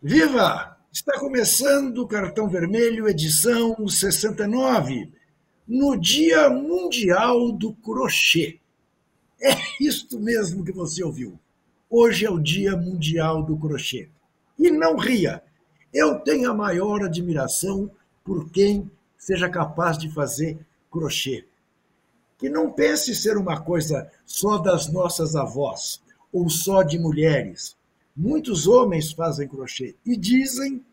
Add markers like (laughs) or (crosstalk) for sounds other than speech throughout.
Viva! Está começando o Cartão Vermelho, edição 69, no Dia Mundial do Crochê. É isto mesmo que você ouviu. Hoje é o Dia Mundial do Crochê. E não ria, eu tenho a maior admiração por quem seja capaz de fazer crochê. Que não pense ser uma coisa só das nossas avós ou só de mulheres Muitos homens fazem crochê e dizem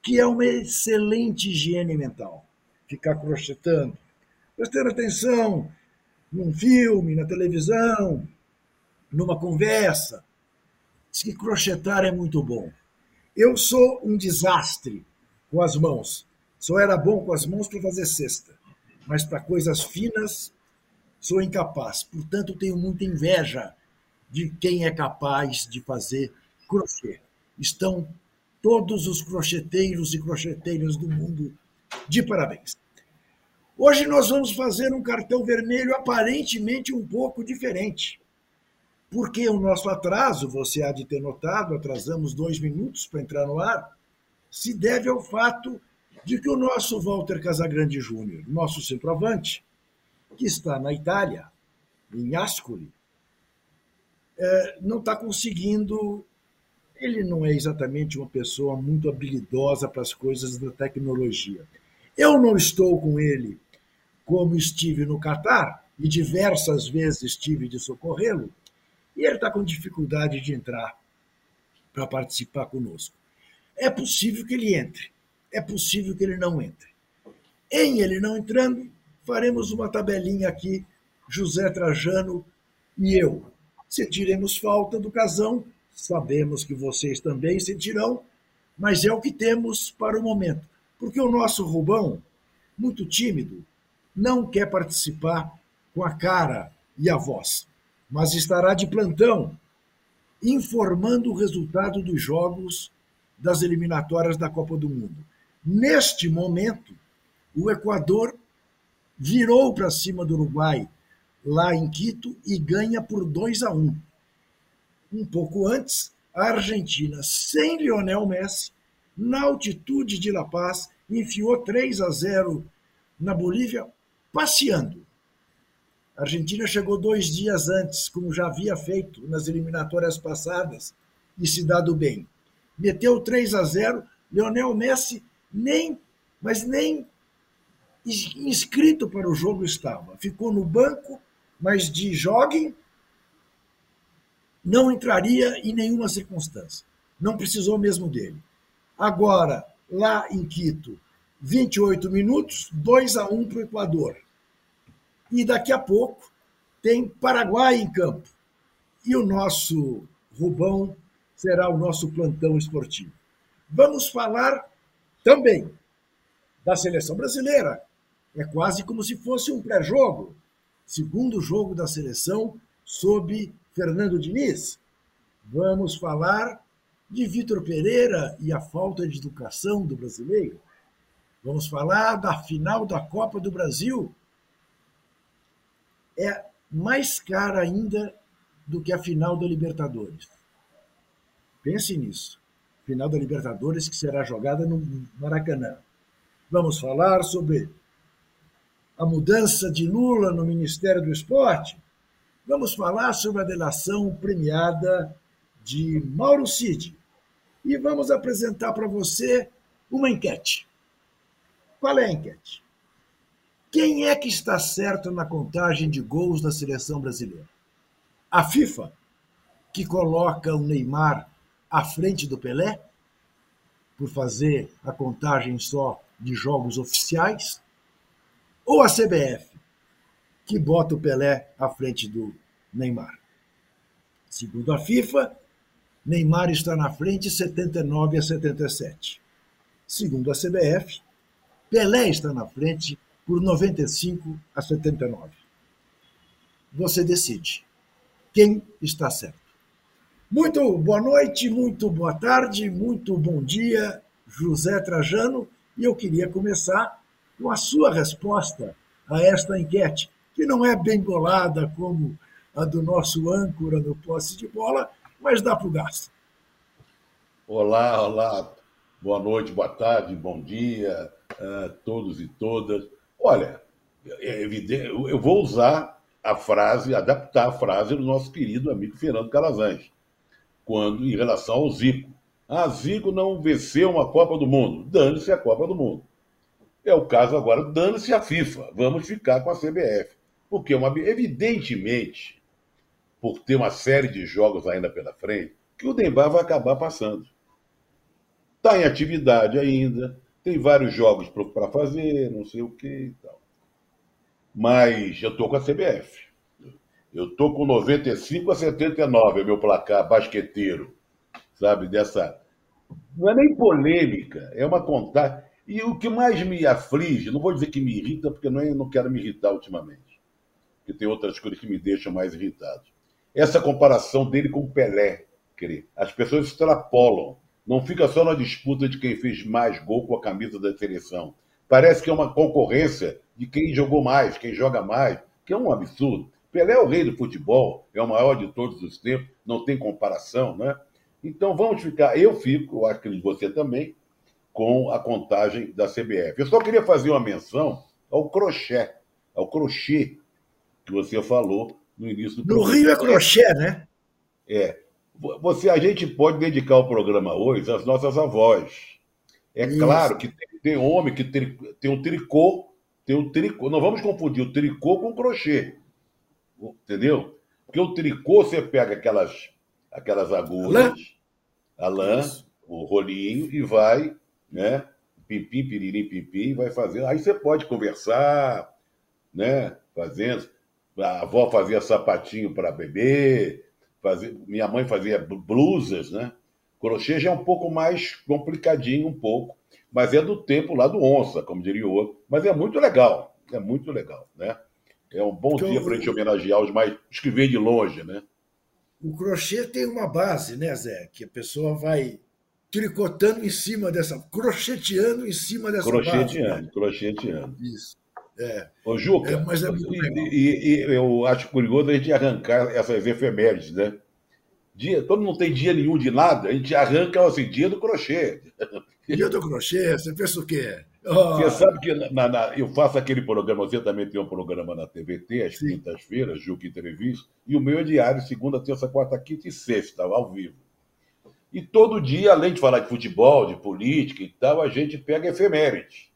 que é uma excelente higiene mental ficar crochetando, prestando atenção num filme, na televisão, numa conversa. Diz que crochetar é muito bom. Eu sou um desastre com as mãos. Só era bom com as mãos para fazer cesta, mas para coisas finas sou incapaz. Portanto, tenho muita inveja de quem é capaz de fazer crochê. Estão todos os crocheteiros e crocheteiras do mundo de parabéns. Hoje nós vamos fazer um cartão vermelho aparentemente um pouco diferente. Porque o nosso atraso, você há de ter notado, atrasamos dois minutos para entrar no ar, se deve ao fato de que o nosso Walter Casagrande Júnior, nosso centroavante, que está na Itália, em Ascoli, é, não está conseguindo ele não é exatamente uma pessoa muito habilidosa para as coisas da tecnologia. Eu não estou com ele como estive no Catar, e diversas vezes estive de socorrê-lo, e ele está com dificuldade de entrar para participar conosco. É possível que ele entre, é possível que ele não entre. Em ele não entrando, faremos uma tabelinha aqui, José Trajano e eu. Sentiremos falta do casão Sabemos que vocês também sentirão, mas é o que temos para o momento. Porque o nosso Rubão, muito tímido, não quer participar com a cara e a voz, mas estará de plantão, informando o resultado dos jogos das eliminatórias da Copa do Mundo. Neste momento, o Equador virou para cima do Uruguai lá em Quito e ganha por 2 a 1 um pouco antes, a Argentina, sem Lionel Messi, na altitude de La Paz, enfiou 3 a 0 na Bolívia, passeando. A Argentina chegou dois dias antes, como já havia feito nas eliminatórias passadas, e se dado bem. Meteu 3 a 0, Lionel Messi nem, mas nem inscrito para o jogo estava. Ficou no banco, mas de joguem não entraria em nenhuma circunstância. Não precisou mesmo dele. Agora, lá em Quito, 28 minutos, 2 a 1 para o Equador. E daqui a pouco tem Paraguai em campo. E o nosso Rubão será o nosso plantão esportivo. Vamos falar também da seleção brasileira. É quase como se fosse um pré-jogo. Segundo jogo da seleção sob Fernando Diniz, vamos falar de Vitor Pereira e a falta de educação do brasileiro. Vamos falar da final da Copa do Brasil. É mais cara ainda do que a final da Libertadores. Pense nisso. Final da Libertadores que será jogada no Maracanã. Vamos falar sobre a mudança de Lula no Ministério do Esporte vamos falar sobre a delação premiada de Mauro Cid. E vamos apresentar para você uma enquete. Qual é a enquete? Quem é que está certo na contagem de gols da seleção brasileira? A FIFA, que coloca o Neymar à frente do Pelé, por fazer a contagem só de jogos oficiais? Ou a CBF, que bota o Pelé à frente do Neymar. Segundo a FIFA, Neymar está na frente 79 a 77. Segundo a CBF, Pelé está na frente por 95 a 79. Você decide quem está certo. Muito boa noite, muito boa tarde, muito bom dia, José Trajano, e eu queria começar com a sua resposta a esta enquete que não é bem bolada como a do nosso âncora no posse de bola, mas dá para o gasto. Olá, olá. Boa noite, boa tarde, bom dia a todos e todas. Olha, é evidente, eu vou usar a frase, adaptar a frase do nosso querido amigo Fernando Calazans, quando em relação ao Zico. Ah, Zico não venceu uma Copa do Mundo. Dane-se a Copa do Mundo. É o caso agora, dane-se a FIFA. Vamos ficar com a CBF. Porque, uma, evidentemente, por ter uma série de jogos ainda pela frente, que o Neymar vai acabar passando. Está em atividade ainda, tem vários jogos para fazer, não sei o que e tal. Mas eu estou com a CBF. Eu estou com 95 a 79, é meu placar basqueteiro. Sabe, dessa. Não é nem polêmica, é uma contagem. E o que mais me aflige, não vou dizer que me irrita, porque não, é, não quero me irritar ultimamente. Porque tem outras coisas que me deixam mais irritado. Essa comparação dele com Pelé. As pessoas extrapolam. Não fica só na disputa de quem fez mais gol com a camisa da seleção. Parece que é uma concorrência de quem jogou mais, quem joga mais, que é um absurdo. Pelé é o rei do futebol, é o maior de todos os tempos, não tem comparação, né? Então vamos ficar, eu fico, eu acho que você também, com a contagem da CBF. Eu só queria fazer uma menção ao crochê, ao crochê que você falou no início do No Rio é crochê, né? É. Você, a gente pode dedicar o programa hoje às nossas avós. É Isso. claro que tem, tem homem que tem, tem um tricô, tem um tricô. Não vamos confundir o tricô com o crochê. Entendeu? Porque o tricô você pega aquelas, aquelas agulhas, a lã, o rolinho, e vai, né? Pimpim, piririm, vai fazendo. Aí você pode conversar, né? Fazendo. A avó fazia sapatinho para bebê, fazia, minha mãe fazia blusas, né? Crochê já é um pouco mais complicadinho, um pouco, mas é do tempo lá do onça, como diria o outro. Mas é muito legal, é muito legal, né? É um bom então, dia para a gente homenagear os mais os que vêm de longe, né? O crochê tem uma base, né, Zé? Que a pessoa vai tricotando em cima dessa, crocheteando em cima dessa crocheteando, base. Crocheteando, né? crocheteando. Isso. É. Ô, Juca, é, mas é e, e, e, eu acho curioso a gente arrancar essas efemérides, né? Dia, todo mundo tem dia nenhum de nada, a gente arranca assim, dia do crochê. Dia do crochê, você pensa o quê? Oh. Você sabe que na, na, eu faço aquele programa, você também tem um programa na TVT, às quintas-feiras, Juca Entrevista, e o meu é diário, segunda, terça, quarta, quinta e sexta, ao vivo. E todo dia, além de falar de futebol, de política e tal, a gente pega efemérides.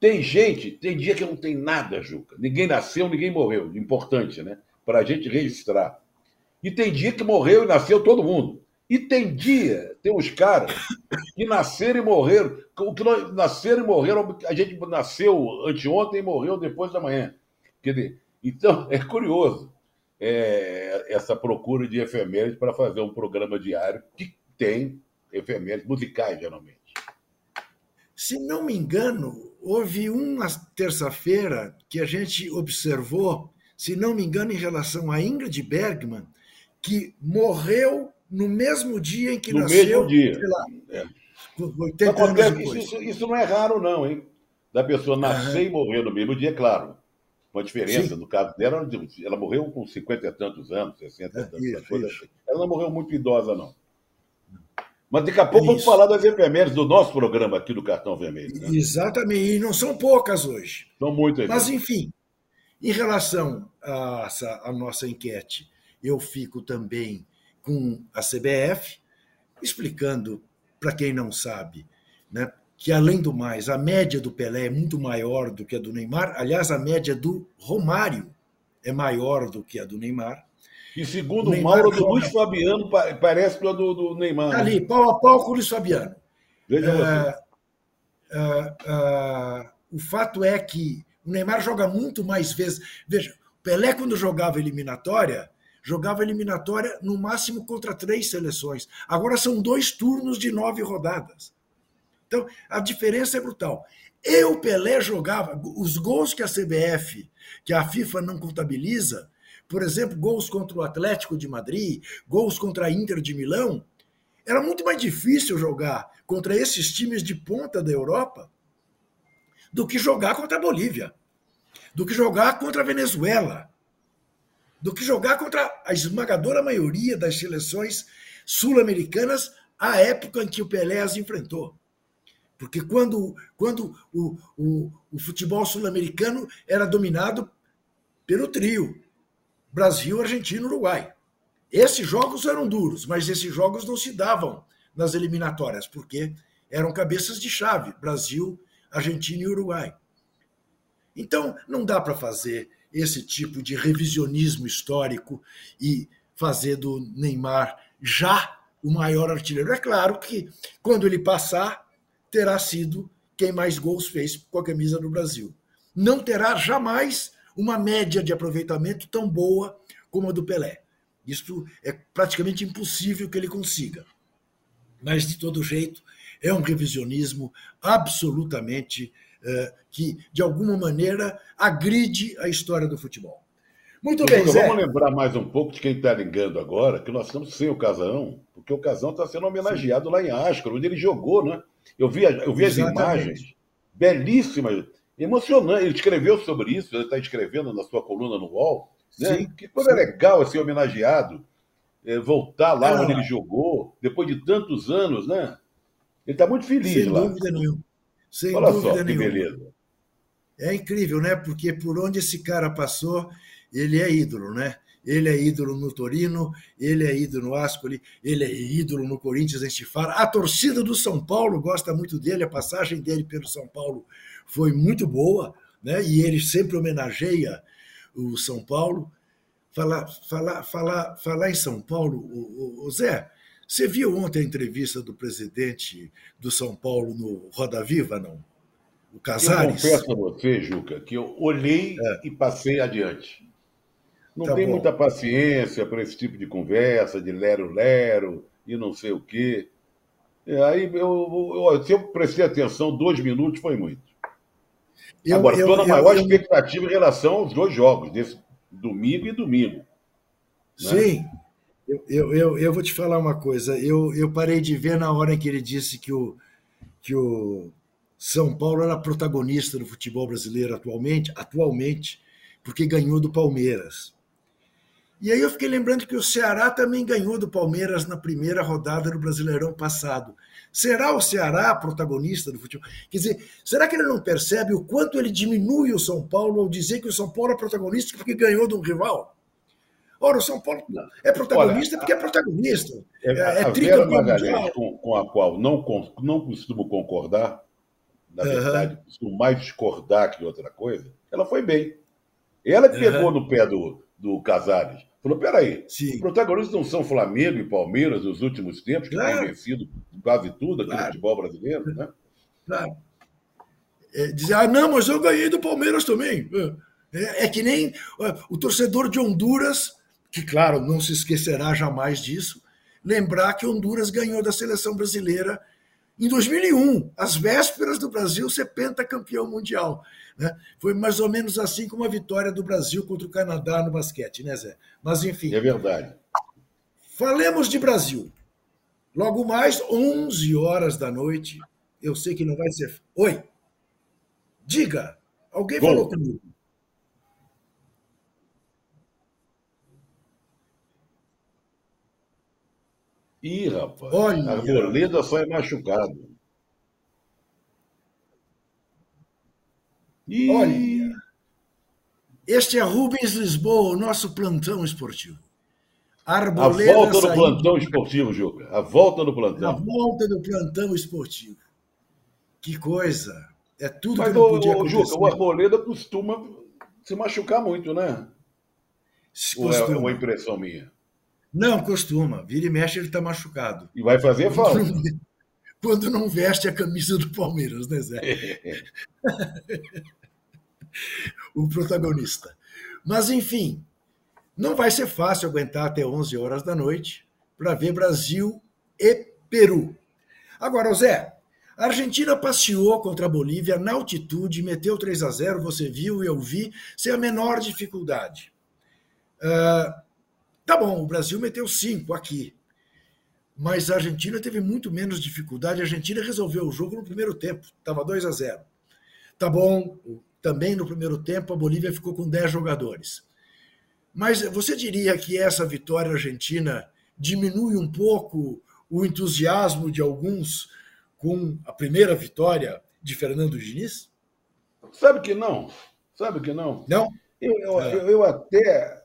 Tem gente, tem dia que não tem nada, Juca. Ninguém nasceu, ninguém morreu. Importante, né? Para a gente registrar. E tem dia que morreu e nasceu todo mundo. E tem dia, tem uns caras que nasceram e morreram. O que nós nasceram e morreram, a gente nasceu anteontem e morreu depois da manhã. Quer dizer, então (laughs) é curioso é, essa procura de efemérides para fazer um programa diário que tem efemérides musicais, geralmente. Se não me engano, houve uma terça-feira que a gente observou, se não me engano, em relação a Ingrid Bergman, que morreu no mesmo dia em que no nasceu. No mesmo dia. Sei lá, é. 80 Acontece, anos isso, isso, não é raro, não, hein? Da pessoa nascer uhum. e morrer no mesmo dia, claro. Com a diferença, Sim. no caso dela, ela morreu com 50 e tantos anos, 60 e é, tantos anos. Isso. Ela não morreu muito idosa, não. Mas daqui a pouco vamos falar das efemérides do nosso programa aqui do Cartão Vermelho. Né? Exatamente, e não são poucas hoje. São muitas. Mas, enfim, em relação a, essa, a nossa enquete, eu fico também com a CBF, explicando para quem não sabe, né, que além do mais, a média do Pelé é muito maior do que a do Neymar. Aliás, a média do Romário é maior do que a do Neymar. E segundo o Mauro, do Luiz Fabiano parece que é do, do Neymar. Tá ali, pau a pau com o Luiz Fabiano. Veja uh, uh, uh, o fato é que o Neymar joga muito mais vezes. Veja, o Pelé, quando jogava eliminatória, jogava eliminatória no máximo contra três seleções. Agora são dois turnos de nove rodadas. Então, a diferença é brutal. E o Pelé jogava, os gols que a CBF, que a FIFA não contabiliza, por exemplo, gols contra o Atlético de Madrid, gols contra a Inter de Milão, era muito mais difícil jogar contra esses times de ponta da Europa do que jogar contra a Bolívia, do que jogar contra a Venezuela, do que jogar contra a esmagadora maioria das seleções sul-americanas à época em que o Pelé as enfrentou. Porque quando, quando o, o, o futebol sul-americano era dominado pelo trio Brasil, Argentina Uruguai. Esses jogos eram duros, mas esses jogos não se davam nas eliminatórias, porque eram cabeças de chave Brasil, Argentina e Uruguai. Então, não dá para fazer esse tipo de revisionismo histórico e fazer do Neymar já o maior artilheiro. É claro que, quando ele passar, terá sido quem mais gols fez com a camisa do Brasil. Não terá jamais uma média de aproveitamento tão boa como a do Pelé. Isso é praticamente impossível que ele consiga. Mas, de todo jeito, é um revisionismo absolutamente uh, que, de alguma maneira, agride a história do futebol. Muito bem, Zé. Vamos lembrar mais um pouco de quem está ligando agora, que nós estamos sem o Casão, porque o Casão está sendo homenageado Sim. lá em Ascaro, onde ele jogou, né? Eu vi, eu vi as imagens belíssimas, emocionantes. Ele escreveu sobre isso, ele está escrevendo na sua coluna no UOL. Né? Sim, que coisa sim. legal ser homenageado, é, voltar lá ah, onde ele jogou, depois de tantos anos, né? Ele está muito feliz sem lá. Sem dúvida nenhuma. Sem Olha dúvida só, nenhuma. que beleza. É incrível, né? Porque por onde esse cara passou, ele é ídolo, né? Ele é ídolo no Torino, ele é ídolo no Ascoli, ele é ídolo no Corinthians em Chifara. A torcida do São Paulo gosta muito dele, a passagem dele pelo São Paulo foi muito boa, né? E ele sempre homenageia o São Paulo. Falar, falar, falar, falar em São Paulo, o, o, o Zé, você viu ontem a entrevista do presidente do São Paulo no Roda Viva, não? O Casares? Eu confesso a você, Juca, que eu olhei é. e passei adiante. Não tá tem bom. muita paciência para esse tipo de conversa, de lero-lero e não sei o quê. E aí, eu, eu, se eu prestei atenção, dois minutos foi muito. Eu, Agora, estou na maior expectativa em relação aos dois jogos, desse domingo e domingo. Né? Sim. Eu, eu, eu, eu, vou te falar uma coisa. Eu, eu parei de ver na hora em que ele disse que o, que o São Paulo era protagonista do futebol brasileiro atualmente, atualmente, porque ganhou do Palmeiras. E aí eu fiquei lembrando que o Ceará também ganhou do Palmeiras na primeira rodada do Brasileirão passado. Será o Ceará protagonista do futebol? Quer dizer, será que ele não percebe o quanto ele diminui o São Paulo ao dizer que o São Paulo é protagonista porque ganhou de um rival? Ora, o São Paulo é protagonista Olha, porque é protagonista. É, é, a Vera Magalhães, com, com, a qual não, não costumo concordar, na uhum. verdade, costumo mais discordar que outra coisa, ela foi bem. Ela que pegou no pé do, do Casares. Falou: peraí, Sim. os protagonistas não são Flamengo e Palmeiras nos últimos tempos, que claro. têm vencido quase tudo aqui claro. no futebol brasileiro, né? Claro. É, dizer, ah, não, mas eu ganhei do Palmeiras também. É, é que nem o torcedor de Honduras que, claro, não se esquecerá jamais disso, lembrar que Honduras ganhou da seleção brasileira em 2001, às vésperas do Brasil ser pentacampeão mundial. Né? Foi mais ou menos assim como a vitória do Brasil contra o Canadá no basquete, né, Zé? Mas, enfim. É verdade. Falemos de Brasil. Logo mais, 11 horas da noite. Eu sei que não vai ser. Oi! Diga! Alguém Bom, falou comigo. Ih, rapaz. Olha. Arboleda foi machucado. Ih. Olha. Este é Rubens Lisboa, o nosso plantão esportivo. Arboleda a volta do plantão esportivo, Juca. A volta do plantão. A volta do plantão esportivo. Que coisa. É tudo Mas, que não podia acontecer. Juca, o Arboleda costuma se machucar muito, né? Ou é uma impressão minha? Não, costuma. Vira e mexe, ele está machucado. E vai fazer falta. Quando não veste a camisa do Palmeiras, né, Zé? (laughs) o protagonista. Mas, enfim, não vai ser fácil aguentar até 11 horas da noite para ver Brasil e Peru. Agora, Zé, a Argentina passeou contra a Bolívia na altitude, meteu 3 a 0, você viu e eu vi, sem a menor dificuldade. Uh, Tá bom, o Brasil meteu cinco aqui. Mas a Argentina teve muito menos dificuldade. A Argentina resolveu o jogo no primeiro tempo, estava 2 a 0. Tá bom, também no primeiro tempo a Bolívia ficou com 10 jogadores. Mas você diria que essa vitória argentina diminui um pouco o entusiasmo de alguns com a primeira vitória de Fernando Diniz? Sabe que não. Sabe que não. Não? Eu, eu, é. eu, eu até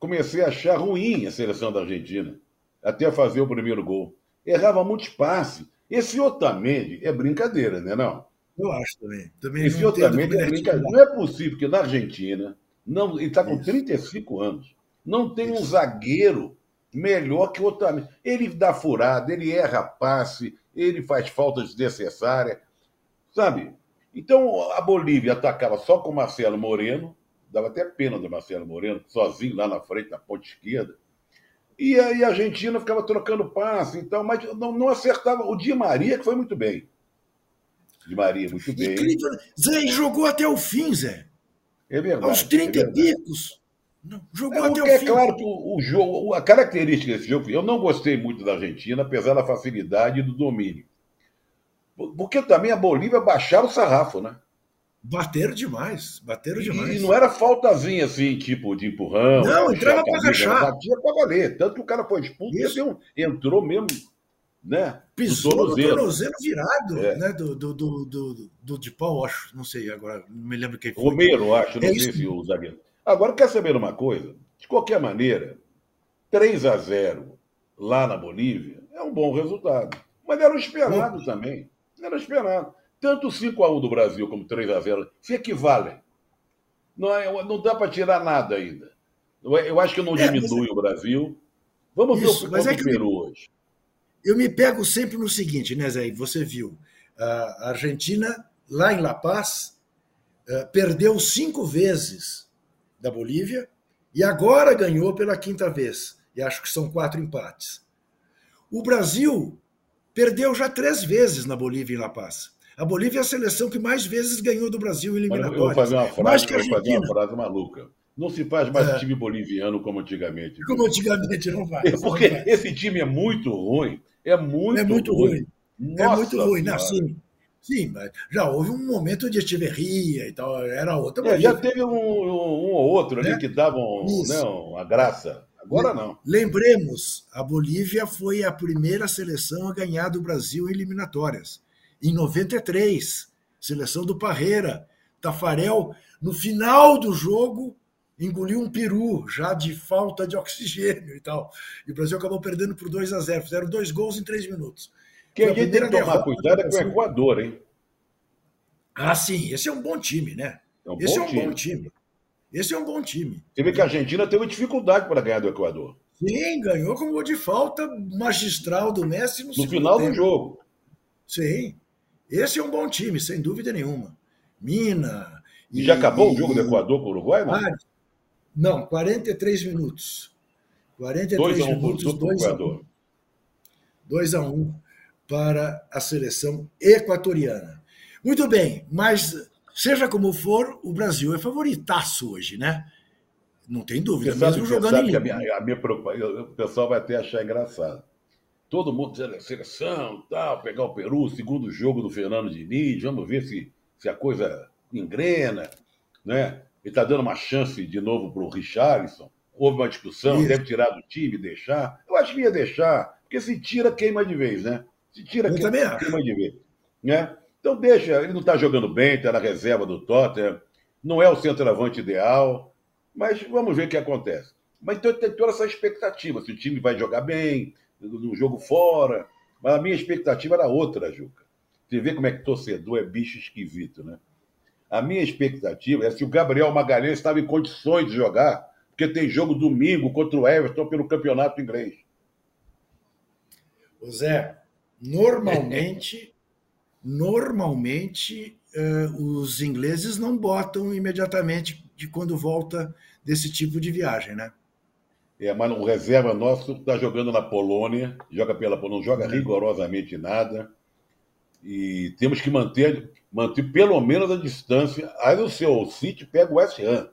comecei a achar ruim a seleção da Argentina, até fazer o primeiro gol. Errava muito espaço. Esse Otamendi é brincadeira, né? Não? Eu acho também. também Esse Otamendi é brincadeira. Não é possível que na Argentina, não, ele está com Isso. 35 anos, não tem Isso. um zagueiro melhor que o Otamendi. Ele dá furada, ele erra passe, ele faz falta desnecessária, sabe? Então a Bolívia atacava só com Marcelo Moreno, dava até pena do Marcelo Moreno, sozinho lá na frente, na ponta esquerda. E aí a Argentina ficava trocando passe, então, mas não, não acertava. O Di Maria, que foi muito bem. Di Maria, muito bem. Zé, jogou até o fim, Zé. É verdade. Aos 30 é verdade. picos. Não, jogou é, até o é fim. É claro que o, o, jogo, a característica desse jogo, eu não gostei muito da Argentina, apesar da facilidade e do domínio. Porque também a Bolívia baixava o sarrafo, né? Bateram demais, bateram demais. E, não era faltazinha assim, tipo de empurrão. Não, entrava para agachar. Batia para valer. Tanto que o cara foi expulso, Isso. entrou mesmo, né? Pisou no tornozelo, virado, é. né? Do, do, do, do, do de pau, acho. Não sei agora, não me lembro quem foi. Romero, acho, não é sei se o zagueiro. Agora, quer saber uma coisa? De qualquer maneira, 3 a 0 lá na Bolívia é um bom resultado. Mas era o esperado Bom. também. Era esperado. Tanto o 5x1 do Brasil como 3x0 se equivalem. Não, é, não dá para tirar nada ainda. Eu acho que não é, diminui é... o Brasil. Vamos Isso, ver o, é que Peru hoje. Eu me pego sempre no seguinte, né, Zé? Você viu. A Argentina, lá em La Paz, eh, perdeu cinco vezes da Bolívia e agora ganhou pela quinta vez. E acho que são quatro empates. O Brasil perdeu já três vezes na Bolívia e em La Paz. A Bolívia é a seleção que mais vezes ganhou do Brasil em eliminatórias. Eu vou fazer uma frase, que. Vou fazer uma frase maluca. Não se faz mais é. time boliviano como antigamente. (laughs) Como antigamente, não vai. Porque não vai. esse time é muito ruim. É muito, é muito ruim. ruim. Nossa, é muito ruim. Não, sim, sim, mas já houve um momento de estiverria e tal. Era outra. É, já teve um, um, um, ou outro ali né? que davam né, uma graça. Agora não. Lembremos, a Bolívia foi a primeira seleção a ganhar do Brasil em eliminatórias em 93, seleção do Parreira. Tafarel, no final do jogo, engoliu um peru, já de falta de oxigênio e tal. E o Brasil acabou perdendo por 2 a 0 Fizeram dois gols em três minutos. Quem a gente tem que tomar cuidado é com o Equador, hein? Ah, sim. Esse é um bom time, né? É um esse é um time. bom time. Esse é um bom time. Você vê que a Argentina teve dificuldade para ganhar do Equador. Sim, ganhou com gol de falta magistral do Messi no, no final tempo. do jogo. Sim. Esse é um bom time, sem dúvida nenhuma. Mina. E, e já acabou e, o jogo do Equador com o Uruguai? Não? não, 43 minutos. 43 dois minutos, 2 a 1. 2 a 1 para a seleção equatoriana. Muito bem, mas seja como for, o Brasil é favoritaço hoje, né? Não tem dúvida, você mesmo jogando em... a minha, a minha preocupação, o pessoal vai até achar engraçado todo mundo dizendo é seleção, tal, pegar o Peru, segundo jogo do Fernando Diniz, vamos ver se, se a coisa engrena, né? Ele está dando uma chance de novo para o Richarlison. Houve uma discussão, Isso. deve tirar do time, deixar. Eu acho que ia deixar, porque se tira, queima de vez, né? Se tira, Eu queima, queima de vez. Né? Então deixa, ele não está jogando bem, está na reserva do Tottenham, não é o centroavante ideal, mas vamos ver o que acontece. Mas então, tem toda essa expectativa, se o time vai jogar bem, no jogo fora. Mas a minha expectativa era outra, Juca. Você vê como é que torcedor é bicho esquisito, né? A minha expectativa é se o Gabriel Magalhães estava em condições de jogar, porque tem jogo domingo contra o Everton pelo campeonato inglês. O Zé, normalmente, (laughs) normalmente uh, os ingleses não botam imediatamente de quando volta desse tipo de viagem, né? É, mas o reserva nosso está jogando na Polônia, joga pela Polônia, não joga rigorosamente nada. E temos que manter, manter pelo menos a distância. Aí o seu City pega o West Ham,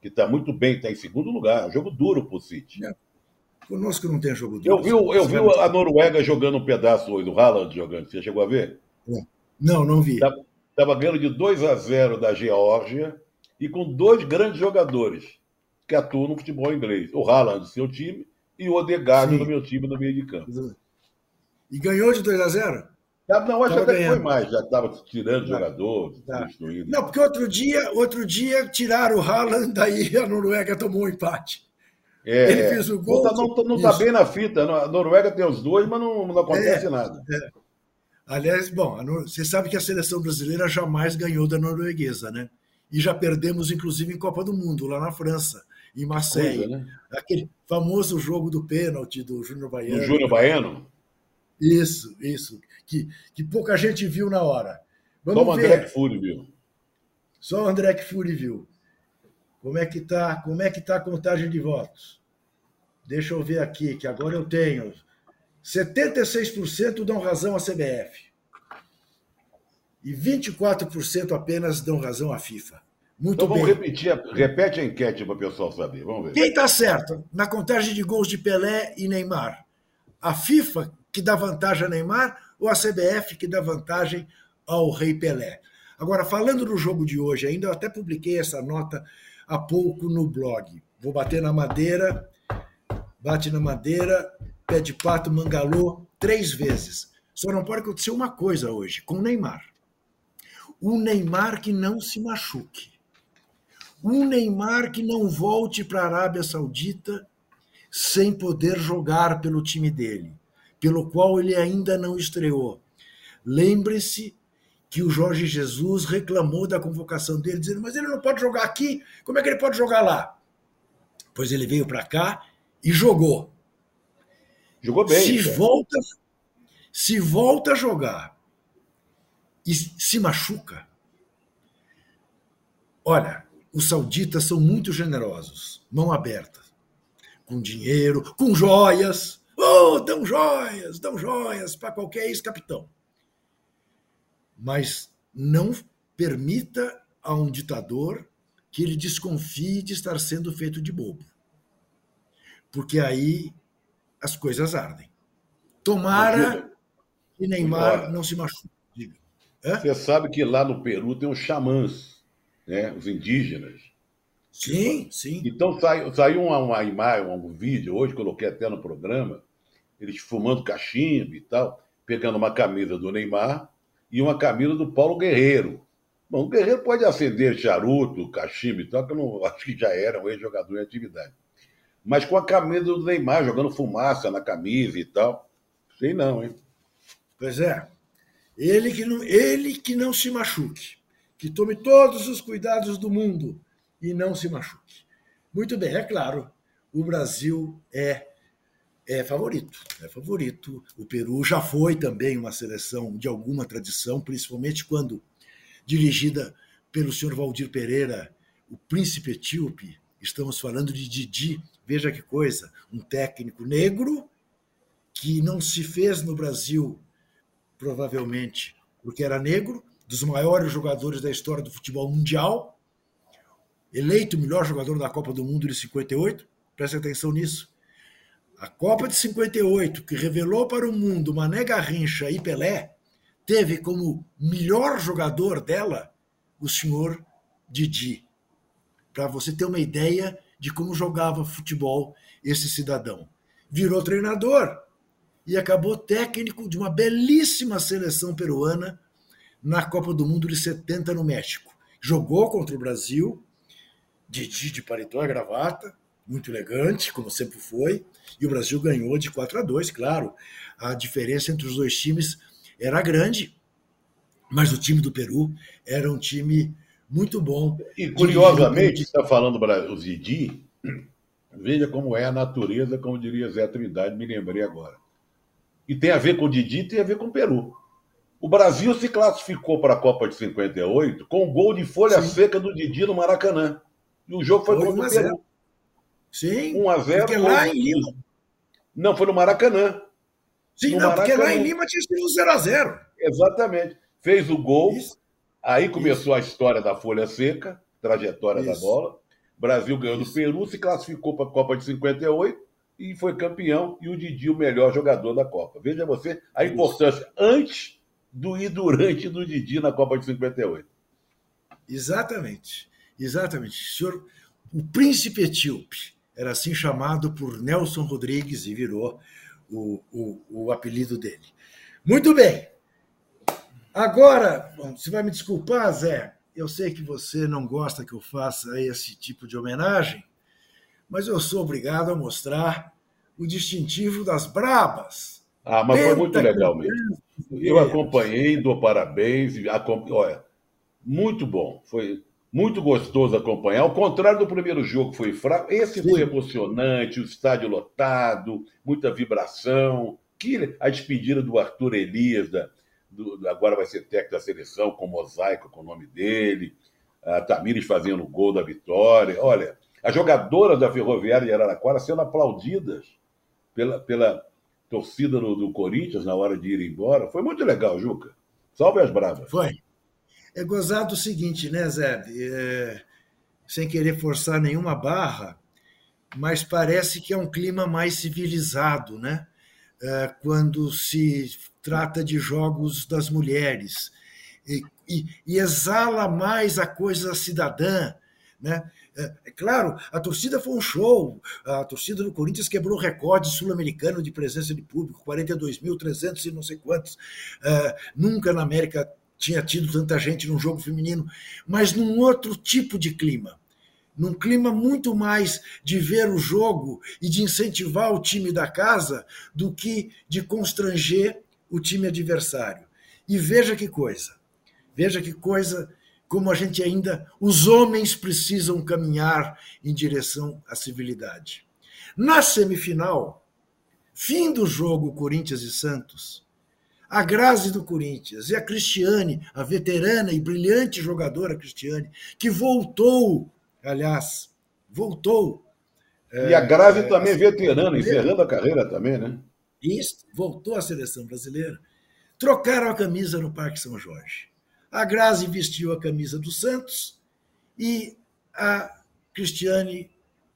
que está muito bem, está em segundo lugar. É um jogo duro para o City. É. Conosco não tem jogo duro. Eu vi, eu vi a Noruega jogando um pedaço hoje, do Haaland jogando. Você chegou a ver? É. Não, não vi. Estava ganhando de 2 a 0 da Geórgia e com dois grandes jogadores que atuam no futebol inglês. O Haaland do seu time e o Odegaard no meu time no meio de campo. E ganhou de 2 a 0? Não, acho que até foi mais, já estava tirando jogadores, tá. destruindo. Não, porque outro dia, outro dia tiraram o Haaland, daí a Noruega tomou um empate. É, Ele fez o gol. Não está tá bem na fita. A Noruega tem os dois, mas não, não acontece é, nada. É. Aliás, bom, você sabe que a seleção brasileira jamais ganhou da norueguesa, né? E já perdemos, inclusive, em Copa do Mundo, lá na França, em Marseille. Coisa, né? Aquele famoso jogo do pênalti do Júnior Baiano. Do Júnior Baiano? Isso, isso. Que, que pouca gente viu na hora. Vamos Só o André Fury viu. Só o André Fury viu. Como é que está como é que tá a contagem de votos? Deixa eu ver aqui, que agora eu tenho 76% dão razão à CBF. E 24% apenas dão razão à FIFA. Muito então vamos bem. repetir, repete a enquete para o pessoal saber. Vamos ver. Quem está certo na contagem de gols de Pelé e Neymar? A FIFA, que dá vantagem a Neymar, ou a CBF, que dá vantagem ao Rei Pelé? Agora, falando do jogo de hoje, ainda eu até publiquei essa nota há pouco no blog. Vou bater na madeira, bate na madeira, pé de pato, mangalô, três vezes. Só não pode acontecer uma coisa hoje, com o Neymar. O Neymar que não se machuque. Um Neymar que não volte para a Arábia Saudita sem poder jogar pelo time dele, pelo qual ele ainda não estreou. Lembre-se que o Jorge Jesus reclamou da convocação dele, dizendo: Mas ele não pode jogar aqui, como é que ele pode jogar lá? Pois ele veio para cá e jogou. Jogou bem. Se volta, se volta a jogar e se machuca, olha, os sauditas são muito generosos, mão aberta, com dinheiro, com joias. Oh, dão joias, dão joias para qualquer ex-capitão. Mas não permita a um ditador que ele desconfie de estar sendo feito de bobo. Porque aí as coisas ardem. Tomara que Neymar não se machuque. Você sabe que lá no Peru tem os xamãs, né? os indígenas. Sim, sim. Então saiu, saiu uma, uma imagem, um vídeo, hoje coloquei até no programa, eles fumando cachimbo e tal, pegando uma camisa do Neymar e uma camisa do Paulo Guerreiro. Bom, o Guerreiro pode acender charuto, cachimbo e tal, que eu não (laughs) acho que já era um ex-jogador em atividade mas com a camisa do Neymar, jogando fumaça na camisa e tal. Sei não, hein? Pois é. Ele que não, ele que não se machuque. Que tome todos os cuidados do mundo e não se machuque. Muito bem, é claro, o Brasil é, é favorito. É favorito. O Peru já foi também uma seleção de alguma tradição, principalmente quando dirigida pelo senhor Valdir Pereira, o príncipe etíope. Estamos falando de Didi, Veja que coisa, um técnico negro que não se fez no Brasil, provavelmente porque era negro, dos maiores jogadores da história do futebol mundial, eleito o melhor jogador da Copa do Mundo de 58. Preste atenção nisso. A Copa de 58, que revelou para o mundo Mané Garrincha e Pelé, teve como melhor jogador dela o senhor Didi. Para você ter uma ideia de como jogava futebol esse cidadão. Virou treinador e acabou técnico de uma belíssima seleção peruana na Copa do Mundo de 70 no México. Jogou contra o Brasil, de, de paletó e gravata, muito elegante, como sempre foi, e o Brasil ganhou de 4 a 2, claro. A diferença entre os dois times era grande, mas o time do Peru era um time muito bom. E curiosamente, está falando o Zidi, veja como é a natureza, como diria Zé Trindade, me lembrei agora. E tem a ver com o Didi e tem a ver com o Peru. O Brasil se classificou para a Copa de 58 com o gol de folha Sim. seca do Didi no Maracanã. E o jogo foi, foi contra o Peru. Sim. 1 a 0 Porque lá em Lima. Não, foi no Maracanã. Sim, no não, Maracanã. porque lá em Lima tinha sido 0 a 0 Exatamente. Fez o gol. Isso. Aí começou Isso. a história da folha seca, trajetória Isso. da bola. O Brasil ganhou do Peru, se classificou para a Copa de 58 e foi campeão. E o Didi, o melhor jogador da Copa. Veja você a importância antes do e durante do Didi na Copa de 58. Exatamente. Exatamente. O, senhor, o príncipe etíope era assim chamado por Nelson Rodrigues e virou o, o, o apelido dele. Muito bem. Agora, bom, você vai me desculpar, Zé, eu sei que você não gosta que eu faça esse tipo de homenagem, mas eu sou obrigado a mostrar o distintivo das Brabas. Ah, mas foi muito legal mesmo. Eu acompanhei, dou parabéns. Olha, muito bom. Foi muito gostoso acompanhar. Ao contrário do primeiro jogo, foi fraco. Esse Sim. foi emocionante, o estádio lotado, muita vibração. Que a despedida do Arthur Elias, da, do, agora vai ser técnico da seleção, com mosaico com o nome dele. A Tamires fazendo o gol da vitória. Olha, as jogadoras da Ferroviária de Araraquara sendo aplaudidas pela, pela torcida do, do Corinthians na hora de ir embora. Foi muito legal, Juca. Salve as bravas. Foi. É gozado o seguinte, né, Zé? É, sem querer forçar nenhuma barra, mas parece que é um clima mais civilizado, né? É, quando se trata de jogos das mulheres. E, e, e exala mais a coisa cidadã, né? É, é, claro, a torcida foi um show. A torcida do Corinthians quebrou o recorde sul-americano de presença de público, 42.300 e não sei quantos. É, nunca na América tinha tido tanta gente num jogo feminino, mas num outro tipo de clima. Num clima muito mais de ver o jogo e de incentivar o time da casa do que de constranger o time adversário. E veja que coisa, veja que coisa, como a gente ainda, os homens precisam caminhar em direção à civilidade. Na semifinal, fim do jogo Corinthians e Santos, a Grazi do Corinthians e a Cristiane, a veterana e brilhante jogadora Cristiane, que voltou, aliás, voltou. E a Grazi é, também é veterana, encerrando a carreira também, né? Isso, voltou à seleção brasileira. Trocaram a camisa no Parque São Jorge. A Grazi vestiu a camisa do Santos e a Cristiane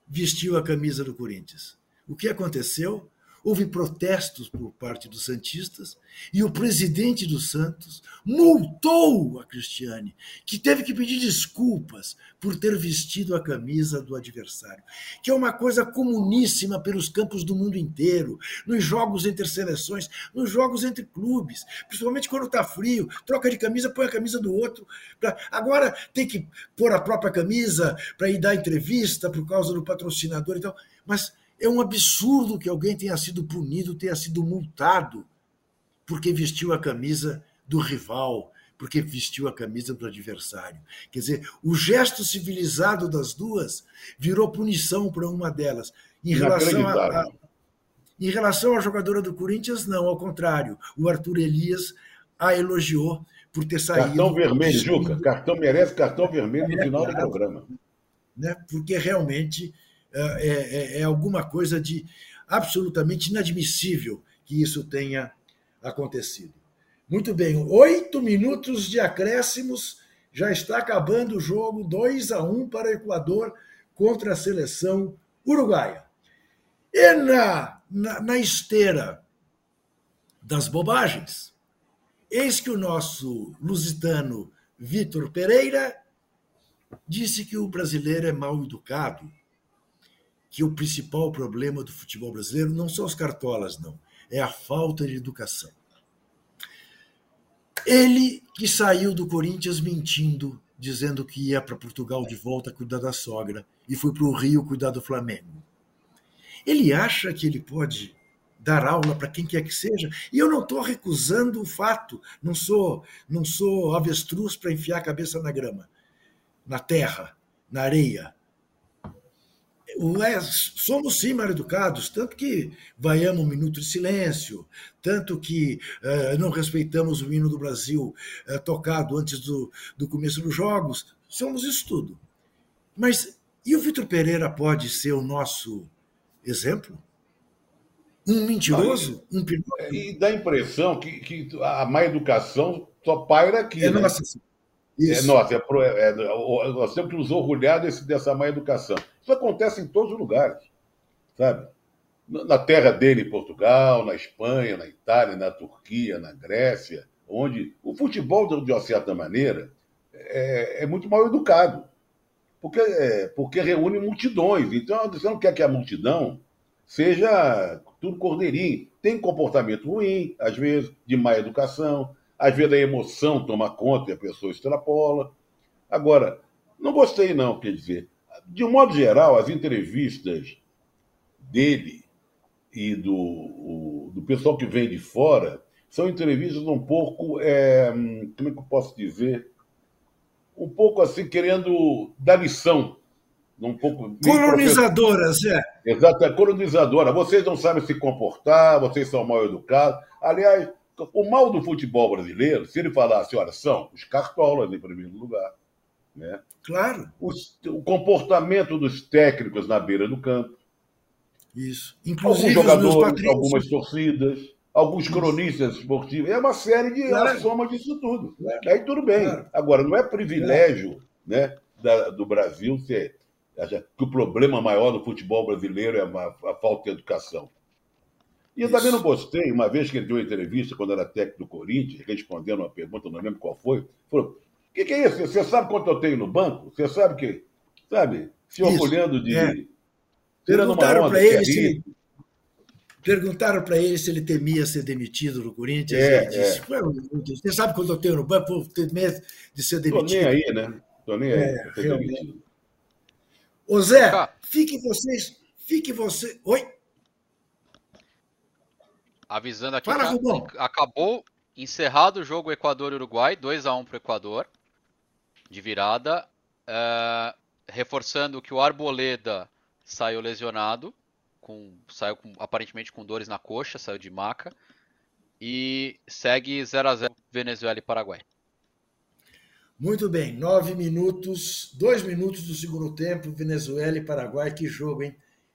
vestiu a camisa do Corinthians. O que aconteceu? Houve protestos por parte dos Santistas e o presidente dos Santos multou a Cristiane, que teve que pedir desculpas por ter vestido a camisa do adversário, que é uma coisa comuníssima pelos campos do mundo inteiro, nos jogos entre seleções, nos jogos entre clubes, principalmente quando está frio, troca de camisa, põe a camisa do outro. Pra... Agora tem que pôr a própria camisa para ir dar entrevista por causa do patrocinador e tal, mas é um absurdo que alguém tenha sido punido, tenha sido multado, porque vestiu a camisa do rival, porque vestiu a camisa do adversário. Quer dizer, o gesto civilizado das duas virou punição para uma delas. Em relação, a, a, em relação à jogadora do Corinthians, não, ao contrário. O Arthur Elias a elogiou por ter saído. Cartão vermelho, Juca. Cartão merece cartão vermelho no final do programa. Né, porque realmente é, é, é alguma coisa de absolutamente inadmissível que isso tenha acontecido. Muito bem, oito minutos de acréscimos, já está acabando o jogo, 2 a 1 para o Equador contra a seleção uruguaia. E na, na, na esteira das bobagens, eis que o nosso lusitano Vitor Pereira disse que o brasileiro é mal educado que o principal problema do futebol brasileiro não são os cartolas, não, é a falta de educação. Ele que saiu do Corinthians mentindo, dizendo que ia para Portugal de volta cuidar da sogra e foi para o Rio cuidar do Flamengo. Ele acha que ele pode dar aula para quem quer que seja, e eu não estou recusando o fato, não sou, não sou avestruz para enfiar a cabeça na grama, na terra, na areia, é, somos sim mal educados, tanto que vaiamos um minuto de silêncio, tanto que uh, não respeitamos o hino do Brasil uh, tocado antes do, do começo dos jogos. Somos isso tudo. Mas e o Vitor Pereira pode ser o nosso exemplo? Um mentiroso? um piloto? E dá a impressão que, que a má educação só paira aqui. É né? nossa. É, nossa, é, é, é, nós temos que nos orgulhar desse, dessa má educação. Isso acontece em todos os lugares, sabe? Na terra dele, em Portugal, na Espanha, na Itália, na Turquia, na Grécia, onde o futebol, de uma certa maneira, é, é muito mal educado, porque, é, porque reúne multidões. Então, você não quer que a multidão seja tudo cordeirinho. Tem comportamento ruim, às vezes, de má educação, às vezes a emoção toma conta e a pessoa extrapola. Agora, não gostei, não, quer dizer. De um modo geral, as entrevistas dele e do, o, do pessoal que vem de fora são entrevistas um pouco, é, como é que eu posso dizer? Um pouco assim, querendo dar lição. Um pouco, colonizadoras, é. Exato, é colonizadora. Vocês não sabem se comportar, vocês são mal educados. Aliás, o mal do futebol brasileiro, se ele falasse, olha, são os cartolas em primeiro lugar. Né? Claro. O, o comportamento dos técnicos na beira do campo. Isso. Inclusive alguns jogadores, algumas torcidas, alguns cronistas esportivos. É uma série de claro. soma disso tudo. Claro. Aí tudo bem. Claro. Agora, não é privilégio né, da, do Brasil ser que o problema maior do futebol brasileiro é a, a falta de educação. E eu Isso. também não gostei, uma vez que ele deu uma entrevista quando era técnico do Corinthians, respondendo uma pergunta, não lembro qual foi, falou: que, que, é isso? Você sabe quanto eu tenho no banco? Você sabe que. Sabe? Se orgulhando de. É. Perguntaram para ele, se, perguntaram para ele se ele temia ser demitido no Corinthians. É, ele disse, é. Você sabe quanto eu tenho no banco? Vou ter medo de ser demitido. Estou nem aí, né? Estou nem aí. É, realmente. Ô Zé, tá. fique vocês. Fique você. Oi? Avisando aqui Fala, que acabou encerrado o jogo Equador-Uruguai, 2x1 para o Equador, de virada. Uh, reforçando que o Arboleda saiu lesionado, com, saiu com, aparentemente com dores na coxa, saiu de maca. E segue 0x0 Venezuela e Paraguai. Muito bem, nove minutos, dois minutos do segundo tempo, Venezuela e Paraguai, que jogo, hein?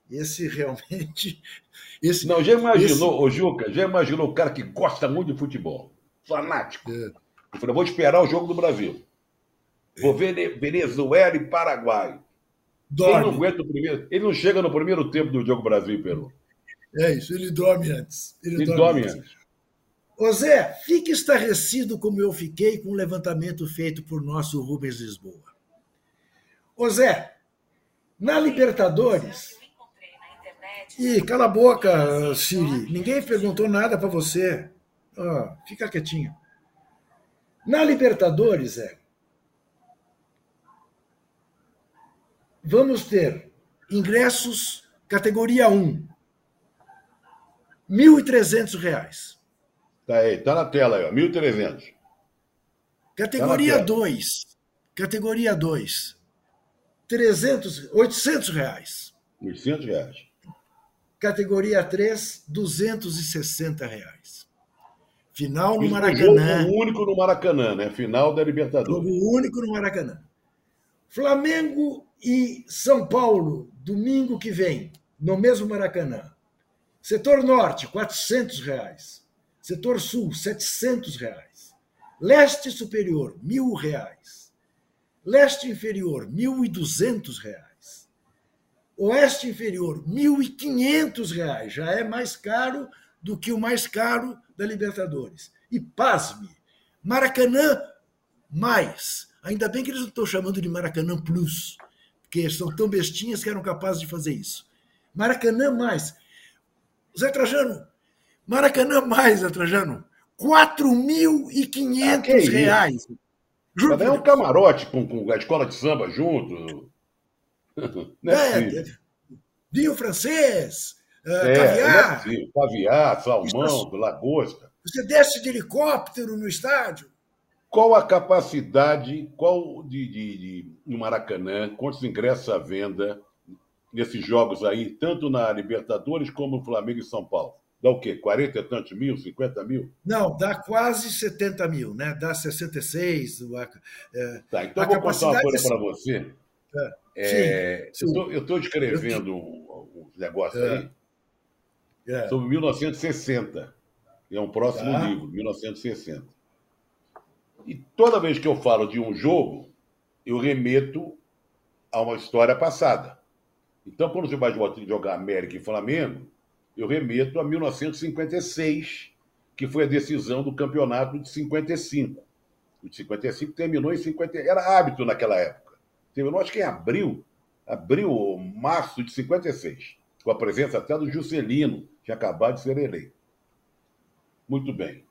Esse realmente. (laughs) Esse, Não, já imaginou, esse... ô Juca, já imaginou o cara que gosta muito de futebol, fanático. É. Eu falei, vou esperar o jogo do Brasil. Vou ver Venezuela e Paraguai. Dorme. Ele não aguenta o primeiro. Ele não chega no primeiro tempo do jogo Brasil e Peru. É isso, ele dorme antes. Ele, ele dorme, dorme antes. antes. Ô Zé, fique estarrecido como eu fiquei com o levantamento feito por nosso Rubens Lisboa. Ô Zé, na Libertadores. Ih, cala a boca, Siri. Ninguém perguntou nada para você. Oh, fica quietinho. Na Libertadores, Zé, vamos ter ingressos categoria 1, R$ 1.300. Tá aí, tá na tela aí, ó, 1.300. Categoria 2. Tá categoria 2. 300, 800 reais. 800 reais. Categoria 3, 260 reais. Final no Maracanã. Jogo único no Maracanã, né? Final da Libertadores. Jogo único no Maracanã. Flamengo e São Paulo, domingo que vem, no mesmo Maracanã. Setor Norte, 400 reais. Setor Sul, 700 reais. Leste Superior, mil reais. Leste Inferior, mil e duzentos reais. Oeste Inferior, mil e quinhentos reais. Já é mais caro do que o mais caro da Libertadores. E pasme, Maracanã mais. Ainda bem que eles não estão chamando de Maracanã Plus, porque são tão bestinhas que eram capazes de fazer isso. Maracanã mais. Zé Trajano, Maracanã mais, Trajano. 4.500 ah, reais. Juro. É um camarote com, com a escola de samba junto. (laughs) Não é, é vinho francês, uh, é, caviar. É caviar, salmão, lagosta. Você desce de helicóptero no estádio. Qual a capacidade, qual de, de, de no Maracanã, quantos ingressos à venda nesses jogos aí, tanto na Libertadores como no Flamengo e São Paulo? Dá o quê? 40 e tantos mil, 50 mil? Não, dá quase 70 mil, né? Dá 66. É, tá, então eu vou contar uma coisa para você. É, é, sim, sim. Eu estou escrevendo um, negócio é. aí é. sobre 1960. É um próximo tá. livro, 1960. E toda vez que eu falo de um jogo, eu remeto a uma história passada. Então, quando você vai jogar América e Flamengo, eu remeto a 1956, que foi a decisão do campeonato de 55. O de 55 terminou em 50. Era hábito naquela época. Terminou, acho que em abril, abril ou março de 56. com a presença até do Juscelino, que acabado de ser eleito. Muito bem.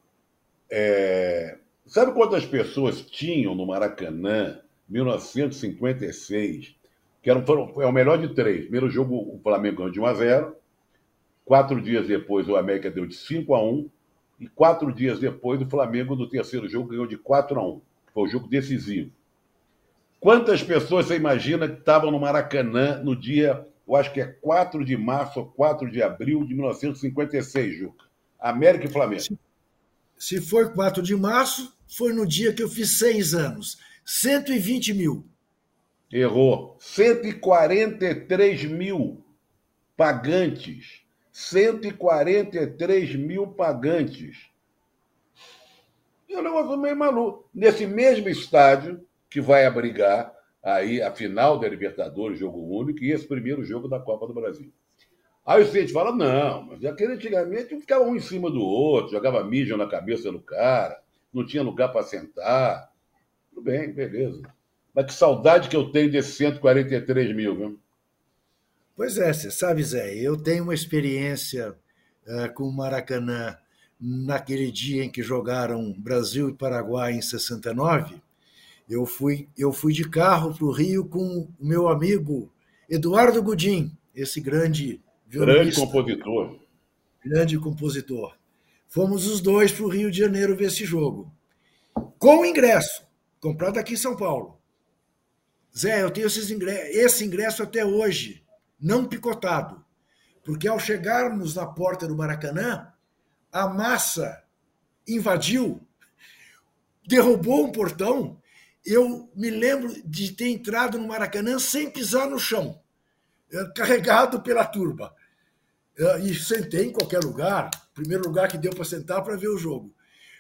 É... Sabe quantas pessoas tinham no Maracanã, 1956? Que eram, foram, é o melhor de três. Primeiro jogo, o Flamengo ganhou de 1 a 0. Quatro dias depois, o América deu de 5 a 1. E quatro dias depois, o Flamengo, no terceiro jogo, ganhou de 4 a 1. Foi o jogo decisivo. Quantas pessoas você imagina que estavam no Maracanã no dia, eu acho que é 4 de março ou 4 de abril de 1956, Juca? América e Flamengo. Se, for 4 de março, foi no dia que eu fiz seis anos. 120 mil. Errou. 143 mil pagantes. 143 mil pagantes. É um negócio meio maluco. Nesse mesmo estádio que vai abrigar aí a final da Libertadores, jogo único, e esse primeiro jogo da Copa do Brasil. Aí o Vicente fala, não, mas aquele antigamente ficava um em cima do outro, jogava mijo na cabeça do cara, não tinha lugar para sentar. Tudo bem, beleza. Mas que saudade que eu tenho desses 143 mil, viu? Pois é, você sabe, Zé, eu tenho uma experiência uh, com o Maracanã naquele dia em que jogaram Brasil e Paraguai em 69. Eu fui, eu fui de carro para o Rio com o meu amigo Eduardo Gudim, esse grande Grande compositor. Grande compositor. Fomos os dois para o Rio de Janeiro ver esse jogo. Com ingresso, comprado aqui em São Paulo. Zé, eu tenho ingresso, esse ingresso até hoje, não picotado. Porque ao chegarmos na porta do Maracanã, a massa invadiu, derrubou um portão. Eu me lembro de ter entrado no Maracanã sem pisar no chão, eh, carregado pela turba. Eh, e sentei em qualquer lugar, primeiro lugar que deu para sentar para ver o jogo.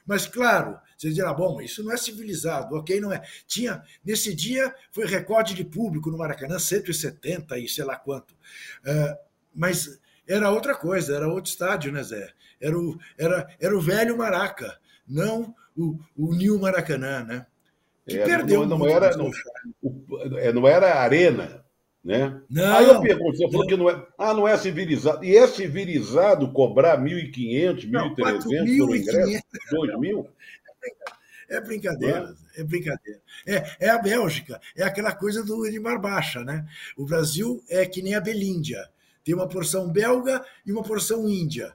Mas, claro, vocês dirão, bom, isso não é civilizado, ok, não é. Tinha, nesse dia, foi recorde de público no Maracanã, 170 e sei lá quanto. Uh, mas era outra coisa, era outro estádio, né, Zé? Era o, era, era o velho Maraca, não o, o New Maracanã, né? Que é, perdeu não, não era, não, é, não era arena, né? Não, Aí eu pergunto, você falou que não é, ah, não é civilizado. E é civilizado cobrar 1.500, 1.300 pelo ingresso? 2.000? É brincadeira, é, é brincadeira. É, é a Bélgica, é aquela coisa do Edmar Baixa, né? O Brasil é que nem a Belíndia. Tem uma porção belga e uma porção índia.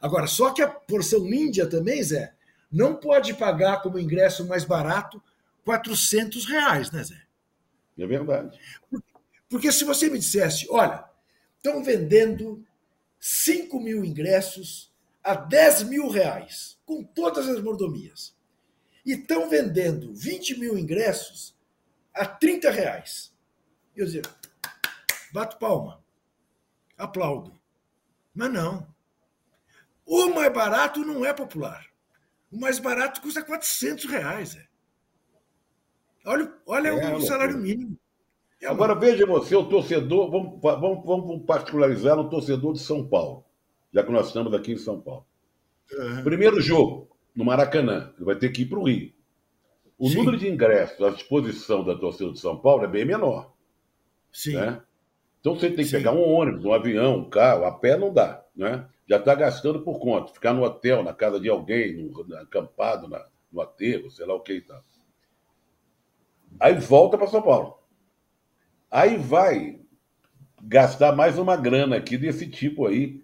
Agora, só que a porção índia também, Zé, não pode pagar como ingresso mais barato 400 reais, né, Zé? É verdade. Porque se você me dissesse, olha, estão vendendo 5 mil ingressos a 10 mil reais, com todas as mordomias, e estão vendendo 20 mil ingressos a 30 reais. Eu dizer, bato palma, aplaudo. Mas não. O mais barato não é popular. O mais barato custa 400 reais. É. Olha, olha é, o salário mínimo. Agora veja você, o torcedor, vamos, vamos, vamos particularizar o torcedor de São Paulo, já que nós estamos aqui em São Paulo. Uhum. Primeiro jogo, no Maracanã, que vai ter que ir para o Rio. O Sim. número de ingressos à disposição da torcida de São Paulo é bem menor. Sim. Né? Então você tem que Sim. pegar um ônibus, um avião, um carro, a pé não dá. Né? Já está gastando por conta. Ficar no hotel, na casa de alguém, no, acampado, na, no aterro, sei lá o que e tal. Aí volta para São Paulo. Aí vai gastar mais uma grana aqui desse tipo aí.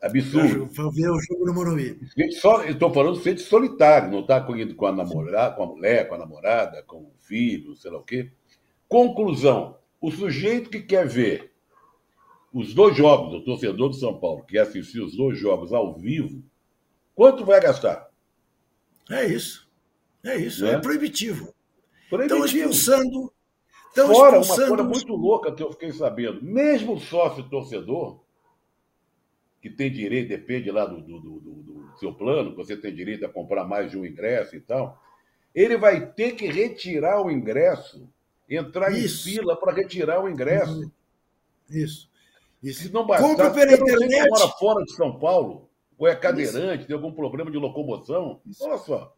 Absurdo. Vou ver o jogo no Morumbi. Estou falando de solitário, não está com, com a namorada, com a mulher, com a namorada, com o filho, sei lá o quê. Conclusão: o sujeito que quer ver os dois jogos, o torcedor de São Paulo, que quer assistir os dois jogos ao vivo, quanto vai gastar? É isso. É isso. É, é proibitivo. proibitivo. Estão expulsando Fora uma coisa muito louca que eu fiquei sabendo, mesmo o sócio torcedor, que tem direito, depende lá do, do, do, do, seu plano, você tem direito a comprar mais de um ingresso e tal, ele vai ter que retirar o ingresso, entrar Isso. em fila para retirar o ingresso. Uhum. Isso. Isso. Se não bastar, Compra pela internet. mora fora de São Paulo, ou é cadeirante, Isso. tem algum problema de locomoção, olha só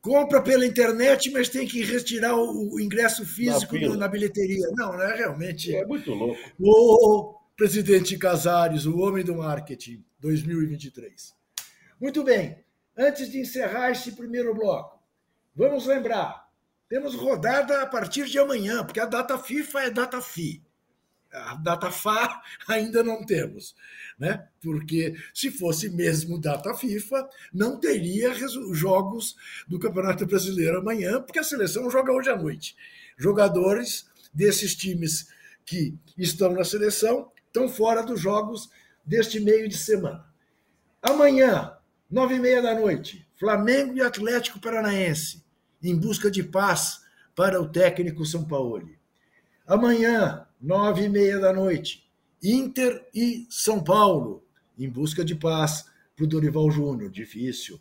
compra pela internet, mas tem que retirar o, ingresso físico na, na bilheteria. Não, não é realmente. É muito louco. O, presidente Casares, o homem do marketing 2023. Muito bem, antes de encerrar esse primeiro bloco, vamos lembrar: temos rodada a partir de amanhã, porque a data FIFA é data FI. A data FA (laughs) ainda não temos, né? Porque se fosse mesmo data FIFA, não teria jogos do Campeonato Brasileiro amanhã, porque a seleção joga hoje à noite. Jogadores desses times que estão na seleção estão fora dos jogos deste meio de semana. Amanhã, nove e meia da noite, Flamengo e Atlético Paranaense, em busca de paz para o técnico São Paulo. Amanhã, nove e meia da noite, Inter e São Paulo, em busca de paz para o Dorival Júnior, difícil.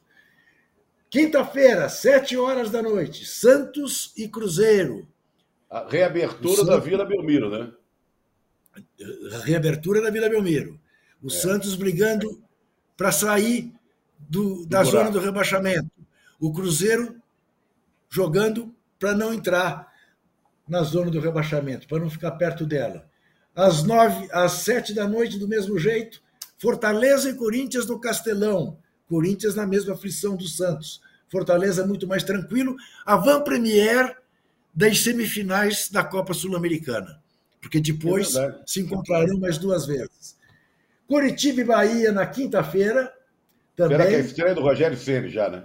Quinta-feira, sete horas da noite, Santos e Cruzeiro. A reabertura Santos... da Vila Belmiro, né? reabertura da Vila Belmiro. O é. Santos brigando para sair do, da do zona do rebaixamento. O Cruzeiro jogando para não entrar na zona do rebaixamento, para não ficar perto dela. Às nove, às sete da noite, do mesmo jeito, Fortaleza e Corinthians no Castelão. Corinthians na mesma aflição do Santos. Fortaleza muito mais tranquilo. A Van Premier das semifinais da Copa Sul-Americana porque depois é se encontrarão mais duas vezes. Curitiba e Bahia na quinta-feira. Também. Será que é a estreia do Rogério Ceni já, né?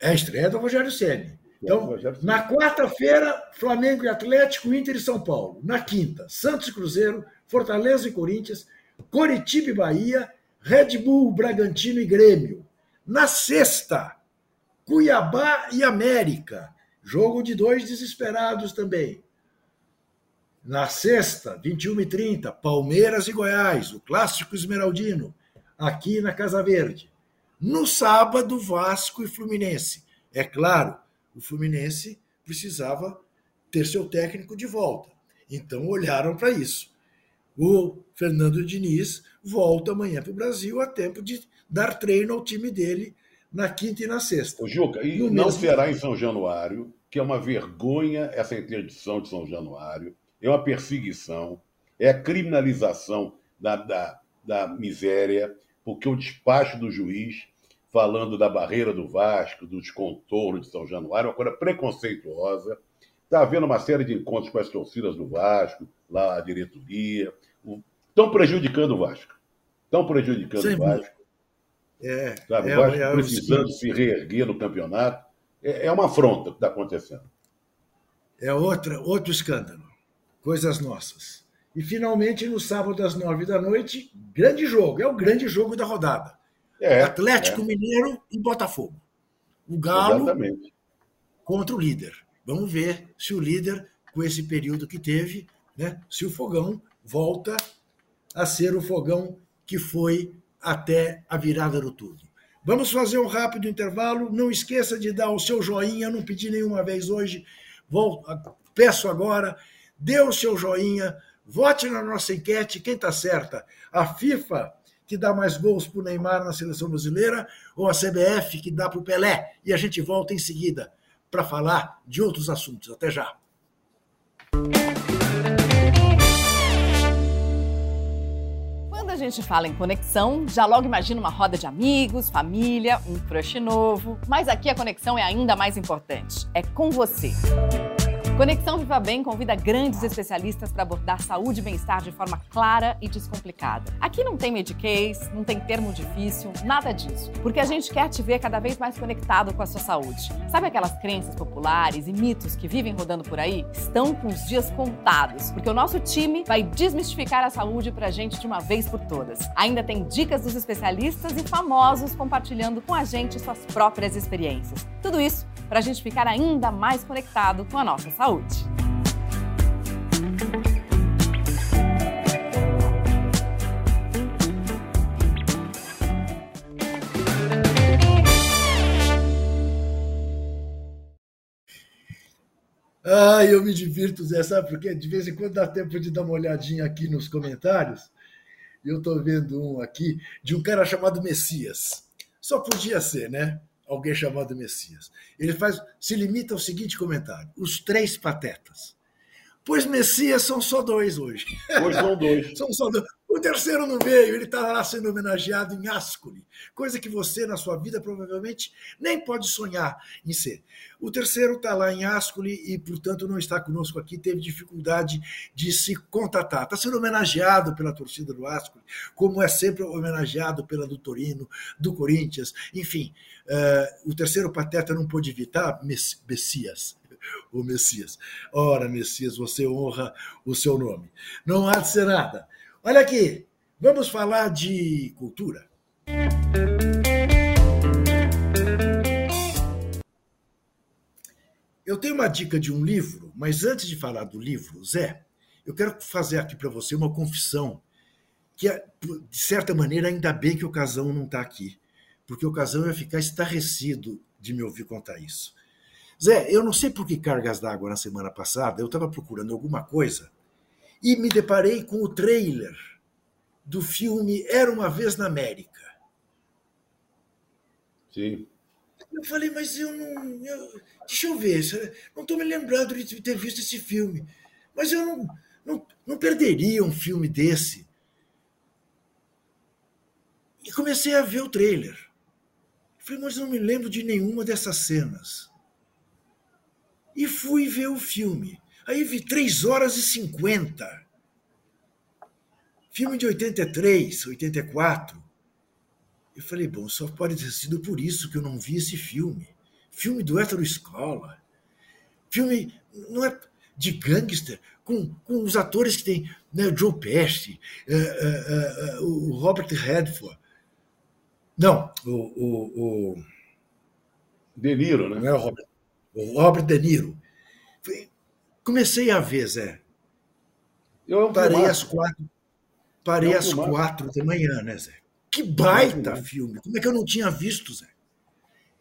É a estreia do Rogério Ceni. Então, na quarta-feira, Flamengo e Atlético, Inter e São Paulo. Na quinta, Santos e Cruzeiro, Fortaleza e Corinthians, Coritiba e Bahia, Red Bull, Bragantino e Grêmio. Na sexta, Cuiabá e América. Jogo de dois desesperados também. Na sexta, 21h30, Palmeiras e Goiás, o clássico esmeraldino, aqui na Casa Verde. No sábado, Vasco e Fluminense. É claro, o Fluminense precisava ter seu técnico de volta. Então olharam para isso. O Fernando Diniz volta amanhã para o Brasil a tempo de dar treino ao time dele na quinta e na sexta. O Juca, e no não será em São Januário, que é uma vergonha essa interdição de São Januário é uma perseguição, é a criminalização da, da, da miséria, porque o despacho do juiz, falando da barreira do Vasco, dos contornos de São Januário, é uma coisa preconceituosa. Está havendo uma série de encontros com as torcidas do Vasco, lá a diretoria. Estão prejudicando o Vasco. Estão prejudicando Sim, o Vasco. É, Sabe, é, o Vasco é, precisando se reerguer no campeonato. É, é uma afronta que está acontecendo. É outra, outro escândalo coisas nossas. E finalmente, no sábado às nove da noite, grande jogo, é o grande jogo da rodada. É, Atlético é. Mineiro e Botafogo. O Galo Exatamente. contra o líder. Vamos ver se o líder, com esse período que teve, né, se o fogão volta a ser o fogão que foi até a virada do turno. Vamos fazer um rápido intervalo. Não esqueça de dar o seu joinha, não pedi nenhuma vez hoje. Vou, peço agora dê o seu joinha, vote na nossa enquete, quem está certa? A FIFA, que dá mais gols para o Neymar na seleção brasileira, ou a CBF, que dá para o Pelé? E a gente volta em seguida para falar de outros assuntos. Até já. Quando a gente fala em conexão, já logo imagina uma roda de amigos, família, um crush novo. Mas aqui a conexão é ainda mais importante. É com você. Conexão Viva Bem convida grandes especialistas para abordar saúde e bem-estar de forma clara e descomplicada. Aqui não tem mediquês, não tem termo difícil, nada disso. Porque a gente quer te ver cada vez mais conectado com a sua saúde. Sabe aquelas crenças populares e mitos que vivem rodando por aí? Estão com os dias contados, porque o nosso time vai desmistificar a saúde para a gente de uma vez por todas. Ainda tem dicas dos especialistas e famosos compartilhando com a gente suas próprias experiências. Tudo isso para a gente ficar ainda mais conectado com a nossa saúde. Ah, eu me divirto, Zé, sabe? Porque de vez em quando dá tempo de dar uma olhadinha aqui nos comentários. Eu estou vendo um aqui de um cara chamado Messias. Só podia ser, né? Alguém chamado Messias. Ele faz, se limita ao seguinte comentário: os três patetas. Pois Messias são só dois hoje. Hoje são dois. (laughs) são só dois. O terceiro não veio, ele está lá sendo homenageado em Ascoli, coisa que você, na sua vida, provavelmente nem pode sonhar em ser. O terceiro está lá em Ascoli e, portanto, não está conosco aqui, teve dificuldade de se contatar. Está sendo homenageado pela torcida do Ascoli, como é sempre homenageado pela do Torino, do Corinthians, enfim. Uh, o terceiro pateta não pôde evitar, Messias, o Messias. Ora, Messias, você honra o seu nome. Não há de ser nada. Olha aqui, vamos falar de cultura. Eu tenho uma dica de um livro, mas antes de falar do livro, Zé, eu quero fazer aqui para você uma confissão que, é, de certa maneira, ainda bem que o Casão não está aqui, porque o Casão ia ficar estarrecido de me ouvir contar isso. Zé, eu não sei por que cargas d'água na semana passada, eu estava procurando alguma coisa e me deparei com o trailer do filme Era uma Vez na América. Sim. Eu falei, mas eu não. Eu, deixa eu ver, não estou me lembrando de ter visto esse filme. Mas eu não, não, não perderia um filme desse. E comecei a ver o trailer. Falei, mas não me lembro de nenhuma dessas cenas e fui ver o filme. Aí vi 3 horas e 50. Filme de 83, 84. Eu falei, bom, só pode ter sido por isso que eu não vi esse filme. Filme do Hétero Escola. Filme não é de gangster, com, com os atores que tem né, o Joe Pesci, uh, uh, uh, o Robert Redford. Não, o, o, o... De Niro, né? Não é o Robert Robert De Niro. Comecei a ver, Zé. Eu parei às quatro. Parei às quatro da manhã, né, Zé? Que baita filme! Como é que eu não tinha visto, Zé?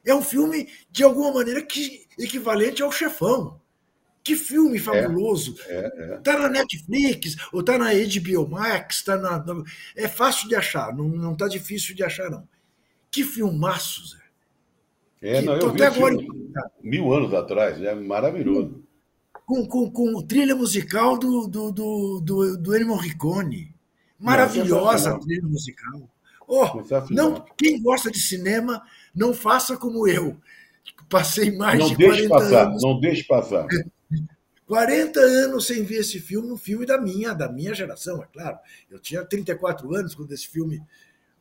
É um filme, de alguma maneira, que, equivalente ao chefão. Que filme fabuloso! É, é, é. Tá na Netflix, ou tá na HBO Max, tá na. É fácil de achar, não, não tá difícil de achar, não. Que filmaço, Zé. É, não, eu vi mil anos atrás, é maravilhoso. Com, com, com trilha musical do, do, do, do, do Ennio Morricone. Maravilhosa não, trilha musical. Oh, não, quem gosta de cinema, não faça como eu. Passei mais não de 40 passar, anos. Não deixe passar. (laughs) 40 anos sem ver esse filme, um filme da minha, da minha geração, é claro. Eu tinha 34 anos quando esse filme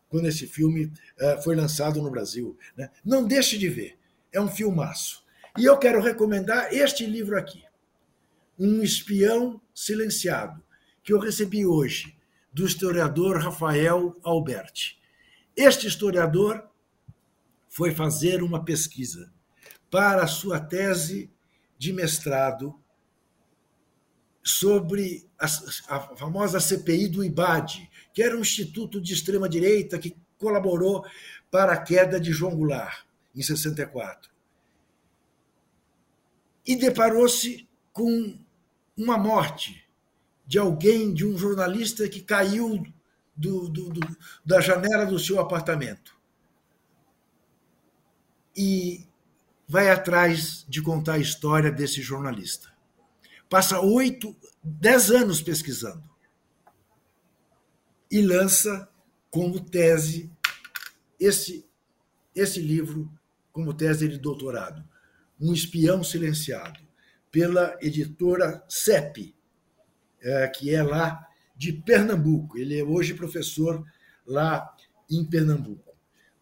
quando esse filme uh, foi lançado no Brasil. Né? Não deixe de ver, é um filmaço. E eu quero recomendar este livro aqui, Um Espião Silenciado, que eu recebi hoje, do historiador Rafael Alberti. Este historiador foi fazer uma pesquisa para a sua tese de mestrado sobre a, a famosa CPI do IBAD, que era um instituto de extrema-direita que colaborou para a queda de João Goulart, em 64. E deparou-se com uma morte de alguém, de um jornalista que caiu do, do, do, da janela do seu apartamento. E vai atrás de contar a história desse jornalista. Passa oito, dez anos pesquisando e lança como tese esse, esse livro como tese de doutorado, Um Espião Silenciado, pela editora CEP, é, que é lá de Pernambuco. Ele é hoje professor lá em Pernambuco.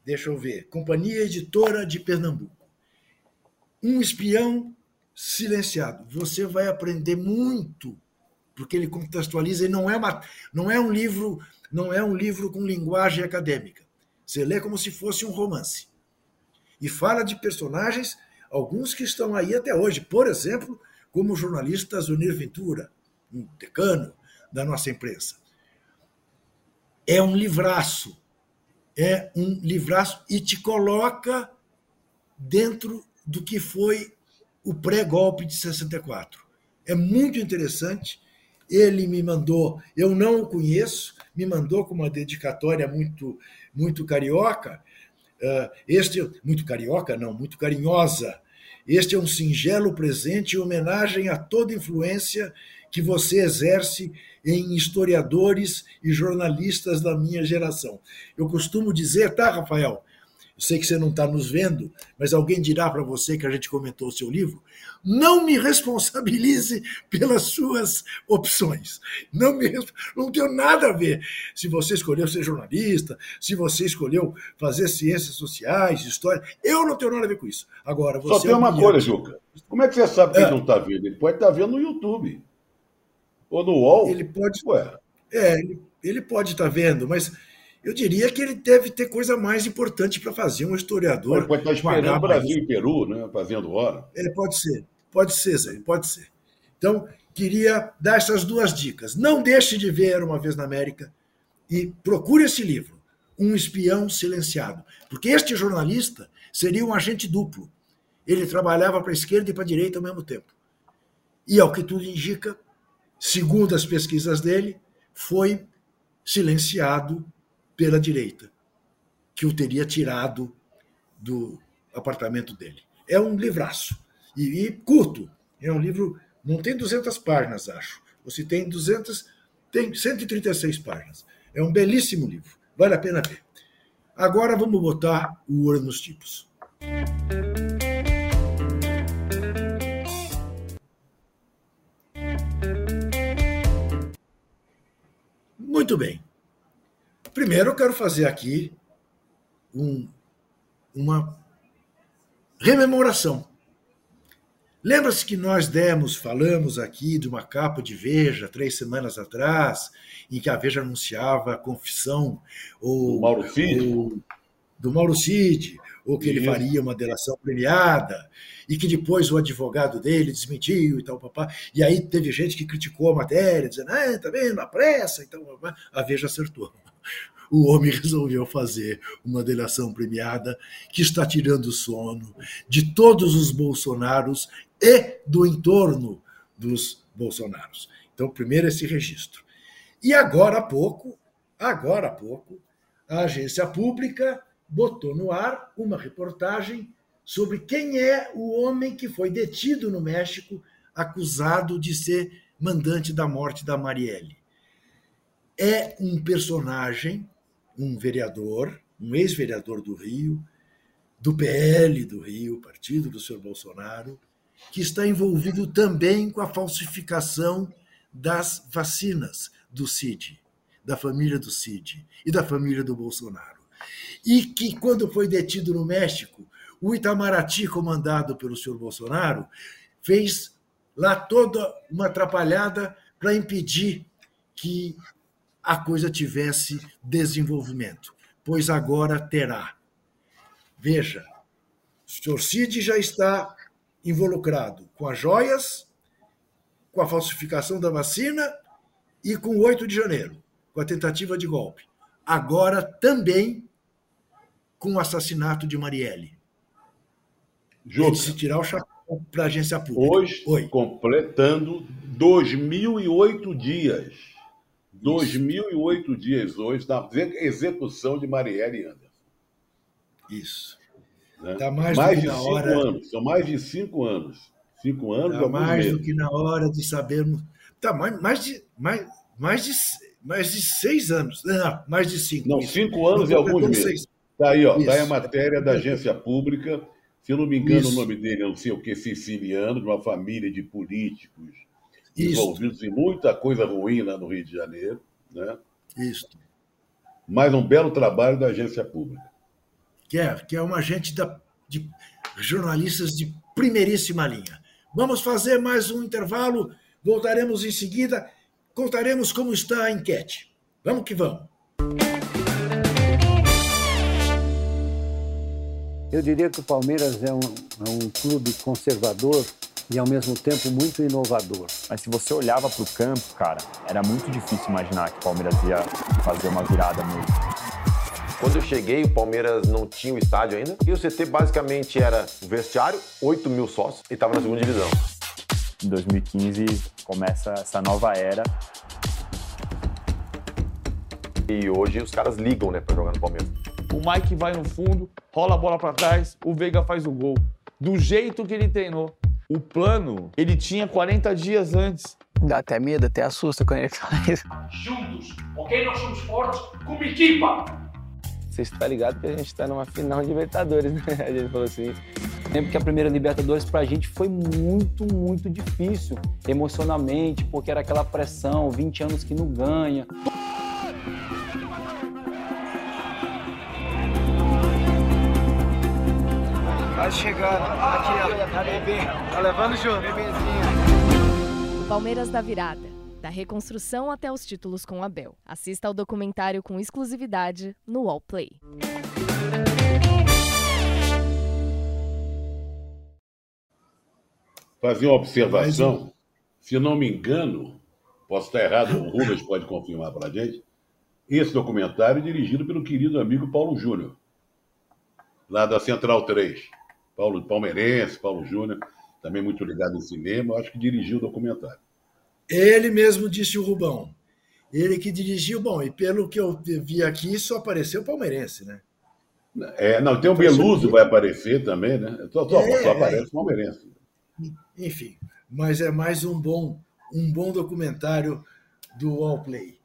Deixa eu ver. Companhia Editora de Pernambuco. Um espião silenciado. Você vai aprender muito, porque ele contextualiza e não é, uma, não é um livro não é um livro com linguagem acadêmica. Você lê como se fosse um romance. E fala de personagens, alguns que estão aí até hoje. Por exemplo, como o jornalista Zunir Ventura, um decano da nossa imprensa. É um livraço. É um livraço e te coloca dentro do que foi o pré-golpe de 64. É muito interessante. Ele me mandou, eu não o conheço, me mandou com uma dedicatória muito, muito carioca. Uh, este, muito carioca, não, muito carinhosa. Este é um singelo presente em homenagem a toda influência que você exerce em historiadores e jornalistas da minha geração. Eu costumo dizer, tá, Rafael? Eu sei que você não está nos vendo, mas alguém dirá para você que a gente comentou o seu livro. Não me responsabilize (laughs) pelas suas opções. Não me não tenho nada a ver se você escolheu ser jornalista, se você escolheu fazer ciências sociais, história. Eu não tenho nada a ver com isso. Agora você só tem uma coisa, Juca. Como é que você sabe que é. ele não está vendo? Ele pode estar tá vendo no YouTube ou no UOL. Ele pode. Ué. É, ele, ele pode estar tá vendo, mas eu diria que ele deve ter coisa mais importante para fazer, um historiador. Ele pode estar esperando Brasil e Peru, né, fazendo hora. É, pode ser, pode ser, Zé, pode ser. Então, queria dar essas duas dicas. Não deixe de ver Uma Vez na América e procure esse livro, Um Espião Silenciado. Porque este jornalista seria um agente duplo. Ele trabalhava para a esquerda e para a direita ao mesmo tempo. E, ao que tudo indica, segundo as pesquisas dele, foi silenciado pela direita, que o teria tirado do apartamento dele. É um livraço. E, e curto. É um livro, não tem 200 páginas, acho. Ou se tem 200, tem 136 páginas. É um belíssimo livro. Vale a pena ver. Agora vamos botar o ouro nos tipos. Muito bem. Primeiro, eu quero fazer aqui um, uma rememoração. Lembra-se que nós demos, falamos aqui de uma capa de Veja três semanas atrás, em que a Veja anunciava a confissão ou, do Mauro Cid, ou, do Mauro Cid, ou que Isso. ele faria uma delação premiada, e que depois o advogado dele desmentiu e tal, papá. E aí teve gente que criticou a matéria, dizendo, ah, tá vendo, a pressa, então a Veja acertou o homem resolveu fazer uma delação premiada que está tirando o sono de todos os Bolsonaros e do entorno dos Bolsonaros. Então, primeiro esse registro. E agora há pouco, agora há pouco, a agência pública botou no ar uma reportagem sobre quem é o homem que foi detido no México acusado de ser mandante da morte da Marielle. É um personagem um vereador, um ex-vereador do Rio, do PL do Rio, partido do senhor Bolsonaro, que está envolvido também com a falsificação das vacinas do CID, da família do CID e da família do Bolsonaro. E que, quando foi detido no México, o Itamaraty, comandado pelo senhor Bolsonaro, fez lá toda uma atrapalhada para impedir que a coisa tivesse desenvolvimento, pois agora terá. Veja, o senhor Cid já está involucrado com as joias, com a falsificação da vacina e com o 8 de janeiro, com a tentativa de golpe. Agora também com o assassinato de Marielle. Juca, se tirar o chapéu para a agência pública. Hoje, Oi. completando 2008 dias. 2008 dias hoje da execução de Marielle Anderson. Isso. Né? Tá mais, mais de cinco hora... anos. São mais de cinco anos. Cinco anos. Tá mais do que na hora de sabermos. Tá mais, mais de mais, mais de mais de seis anos. Não, mais de cinco. Não, cinco anos e alguns meses. Está aí, ó. Está aí a matéria da agência pública. Se eu não me engano, Isso. o nome dele é não sei o que, siciliano, de uma família de políticos isso. Envolvidos em muita coisa ruim lá no Rio de Janeiro. Né? Isso. Mais um belo trabalho da agência pública. Que é, que é uma agente da, de jornalistas de primeiríssima linha. Vamos fazer mais um intervalo, voltaremos em seguida, contaremos como está a enquete. Vamos que vamos. Eu diria que o Palmeiras é um, é um clube conservador e ao mesmo tempo muito inovador. Mas se você olhava para o campo, cara, era muito difícil imaginar que o Palmeiras ia fazer uma virada mesmo. Quando eu cheguei, o Palmeiras não tinha o estádio ainda. E o CT basicamente era o vestiário, 8 mil sócios, e estava na segunda divisão. Em 2015 começa essa nova era. E hoje os caras ligam, né, para jogar no Palmeiras. O Mike vai no fundo, rola a bola para trás, o Veiga faz o gol. Do jeito que ele treinou. O plano, ele tinha 40 dias antes. Dá até medo, até assusta quando ele faz. Juntos, ok? Nós somos fortes como equipa. Você está ligado que a gente está numa final de Libertadores, né? (laughs) A gente falou assim. Lembro que a primeira Libertadores pra gente foi muito, muito difícil, emocionalmente, porque era aquela pressão, 20 anos que não ganha. Vai chegando, aqui ó, a bebê, tá levando junto, bebezinho. Palmeiras da Virada, da reconstrução até os títulos com Abel. Assista ao documentário com exclusividade no Wallplay. Fazer uma observação, se não me engano, posso estar errado, o Rubens pode confirmar para a gente, esse documentário é dirigido pelo querido amigo Paulo Júnior, lá da Central 3. Paulo Palmeirense, Paulo Júnior, também muito ligado em cinema, acho que dirigiu o documentário. Ele mesmo disse o Rubão. Ele que dirigiu, bom, e pelo que eu vi aqui, só apareceu o palmeirense, né? É, não, tem o Beluso vai aparecer também, né? Só, só, é, só aparece o palmeirense. Enfim, mas é mais um bom, um bom documentário do Allplay.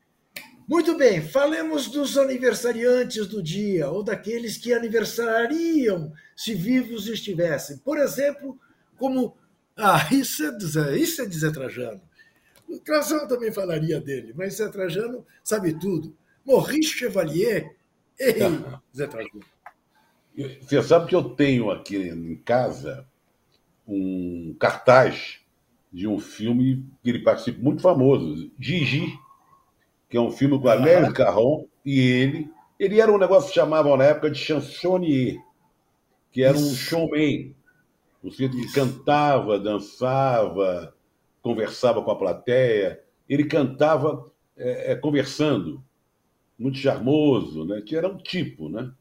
Muito bem, falemos dos aniversariantes do dia, ou daqueles que aniversariam se vivos estivessem. Por exemplo, como. Ah, isso é, isso é de Zé Trajano. O Trajano também falaria dele, mas Zé Trajano sabe tudo. Maurice Chevalier. Ei, Zé Trajano. Você sabe que eu tenho aqui em casa um cartaz de um filme que ele participa muito famoso, Gigi que é um filme com a Léo Carron e ele. Ele era um negócio que chamavam na época de chansonnier, que era um showman. No sentido que cantava, dançava, conversava com a plateia. Ele cantava é, é, conversando, muito charmoso, né? que era um tipo, né?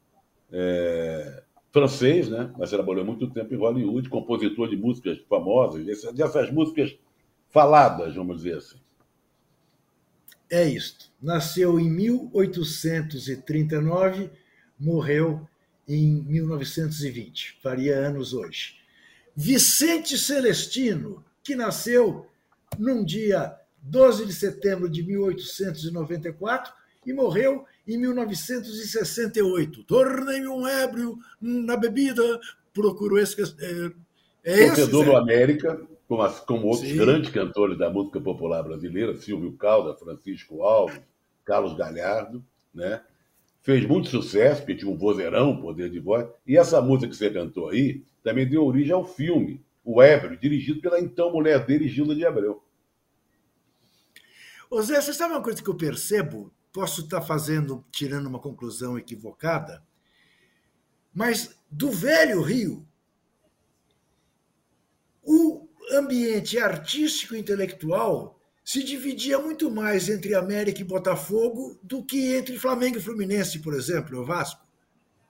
É, francês, né? mas trabalhou muito tempo em Hollywood, compositor de músicas famosas, dessas músicas faladas, vamos dizer assim é isto. Nasceu em 1839, morreu em 1920, faria anos hoje. Vicente Celestino, que nasceu num dia 12 de setembro de 1894 e morreu em 1968. Tornei-me um ébrio na bebida, procurou esquecer. É, é Torcedor do América, como, as, como outros Sim. grandes cantores da música popular brasileira, Silvio Calda, Francisco Alves, Carlos Galhardo, né? Fez muito sucesso, porque tinha um vozeirão, poder de voz. E essa música que você cantou aí também deu origem ao filme, O Ébrio, dirigido pela então mulher dele, Gilda de Abreu. Ô Zé, você sabe uma coisa que eu percebo? Posso estar fazendo, tirando uma conclusão equivocada, mas do velho Rio, o ambiente artístico e intelectual se dividia muito mais entre América e Botafogo do que entre Flamengo e Fluminense, por exemplo, o Vasco.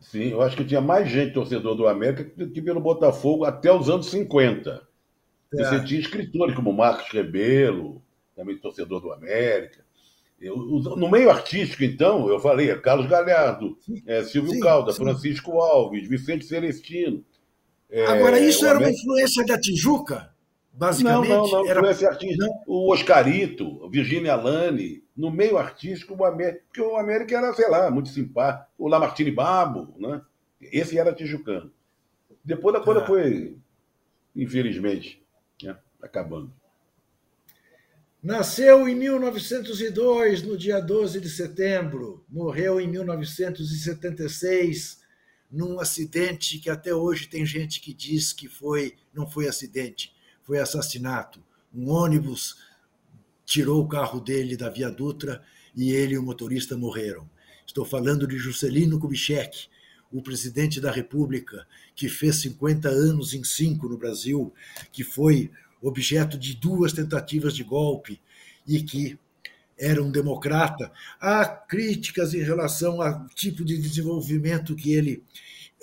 Sim, eu acho que tinha mais gente torcedor do América que pelo Botafogo até os anos 50. É. Você tinha escritores como Marcos Rebelo, também torcedor do América. Eu, no meio artístico, então, eu falei, é Carlos Galhardo, é, Silvio sim, Calda, sim. Francisco Alves, Vicente Celestino. É, Agora, isso era América... uma influência da Tijuca? Basicamente. Não, não, não. Era... Artista, o Oscarito, o Virginia Lane, no meio artístico, o América, porque o América era, sei lá, muito simpático. O Lamartine Babo, né? Esse era tijucano. Depois a coisa ah. foi, infelizmente, né? acabando. Nasceu em 1902, no dia 12 de setembro. Morreu em 1976, num acidente que até hoje tem gente que diz que foi, não foi acidente foi assassinato. Um ônibus tirou o carro dele da Via Dutra e ele e o motorista morreram. Estou falando de Juscelino Kubitschek, o presidente da República, que fez 50 anos em cinco no Brasil, que foi objeto de duas tentativas de golpe e que era um democrata. Há críticas em relação ao tipo de desenvolvimento que ele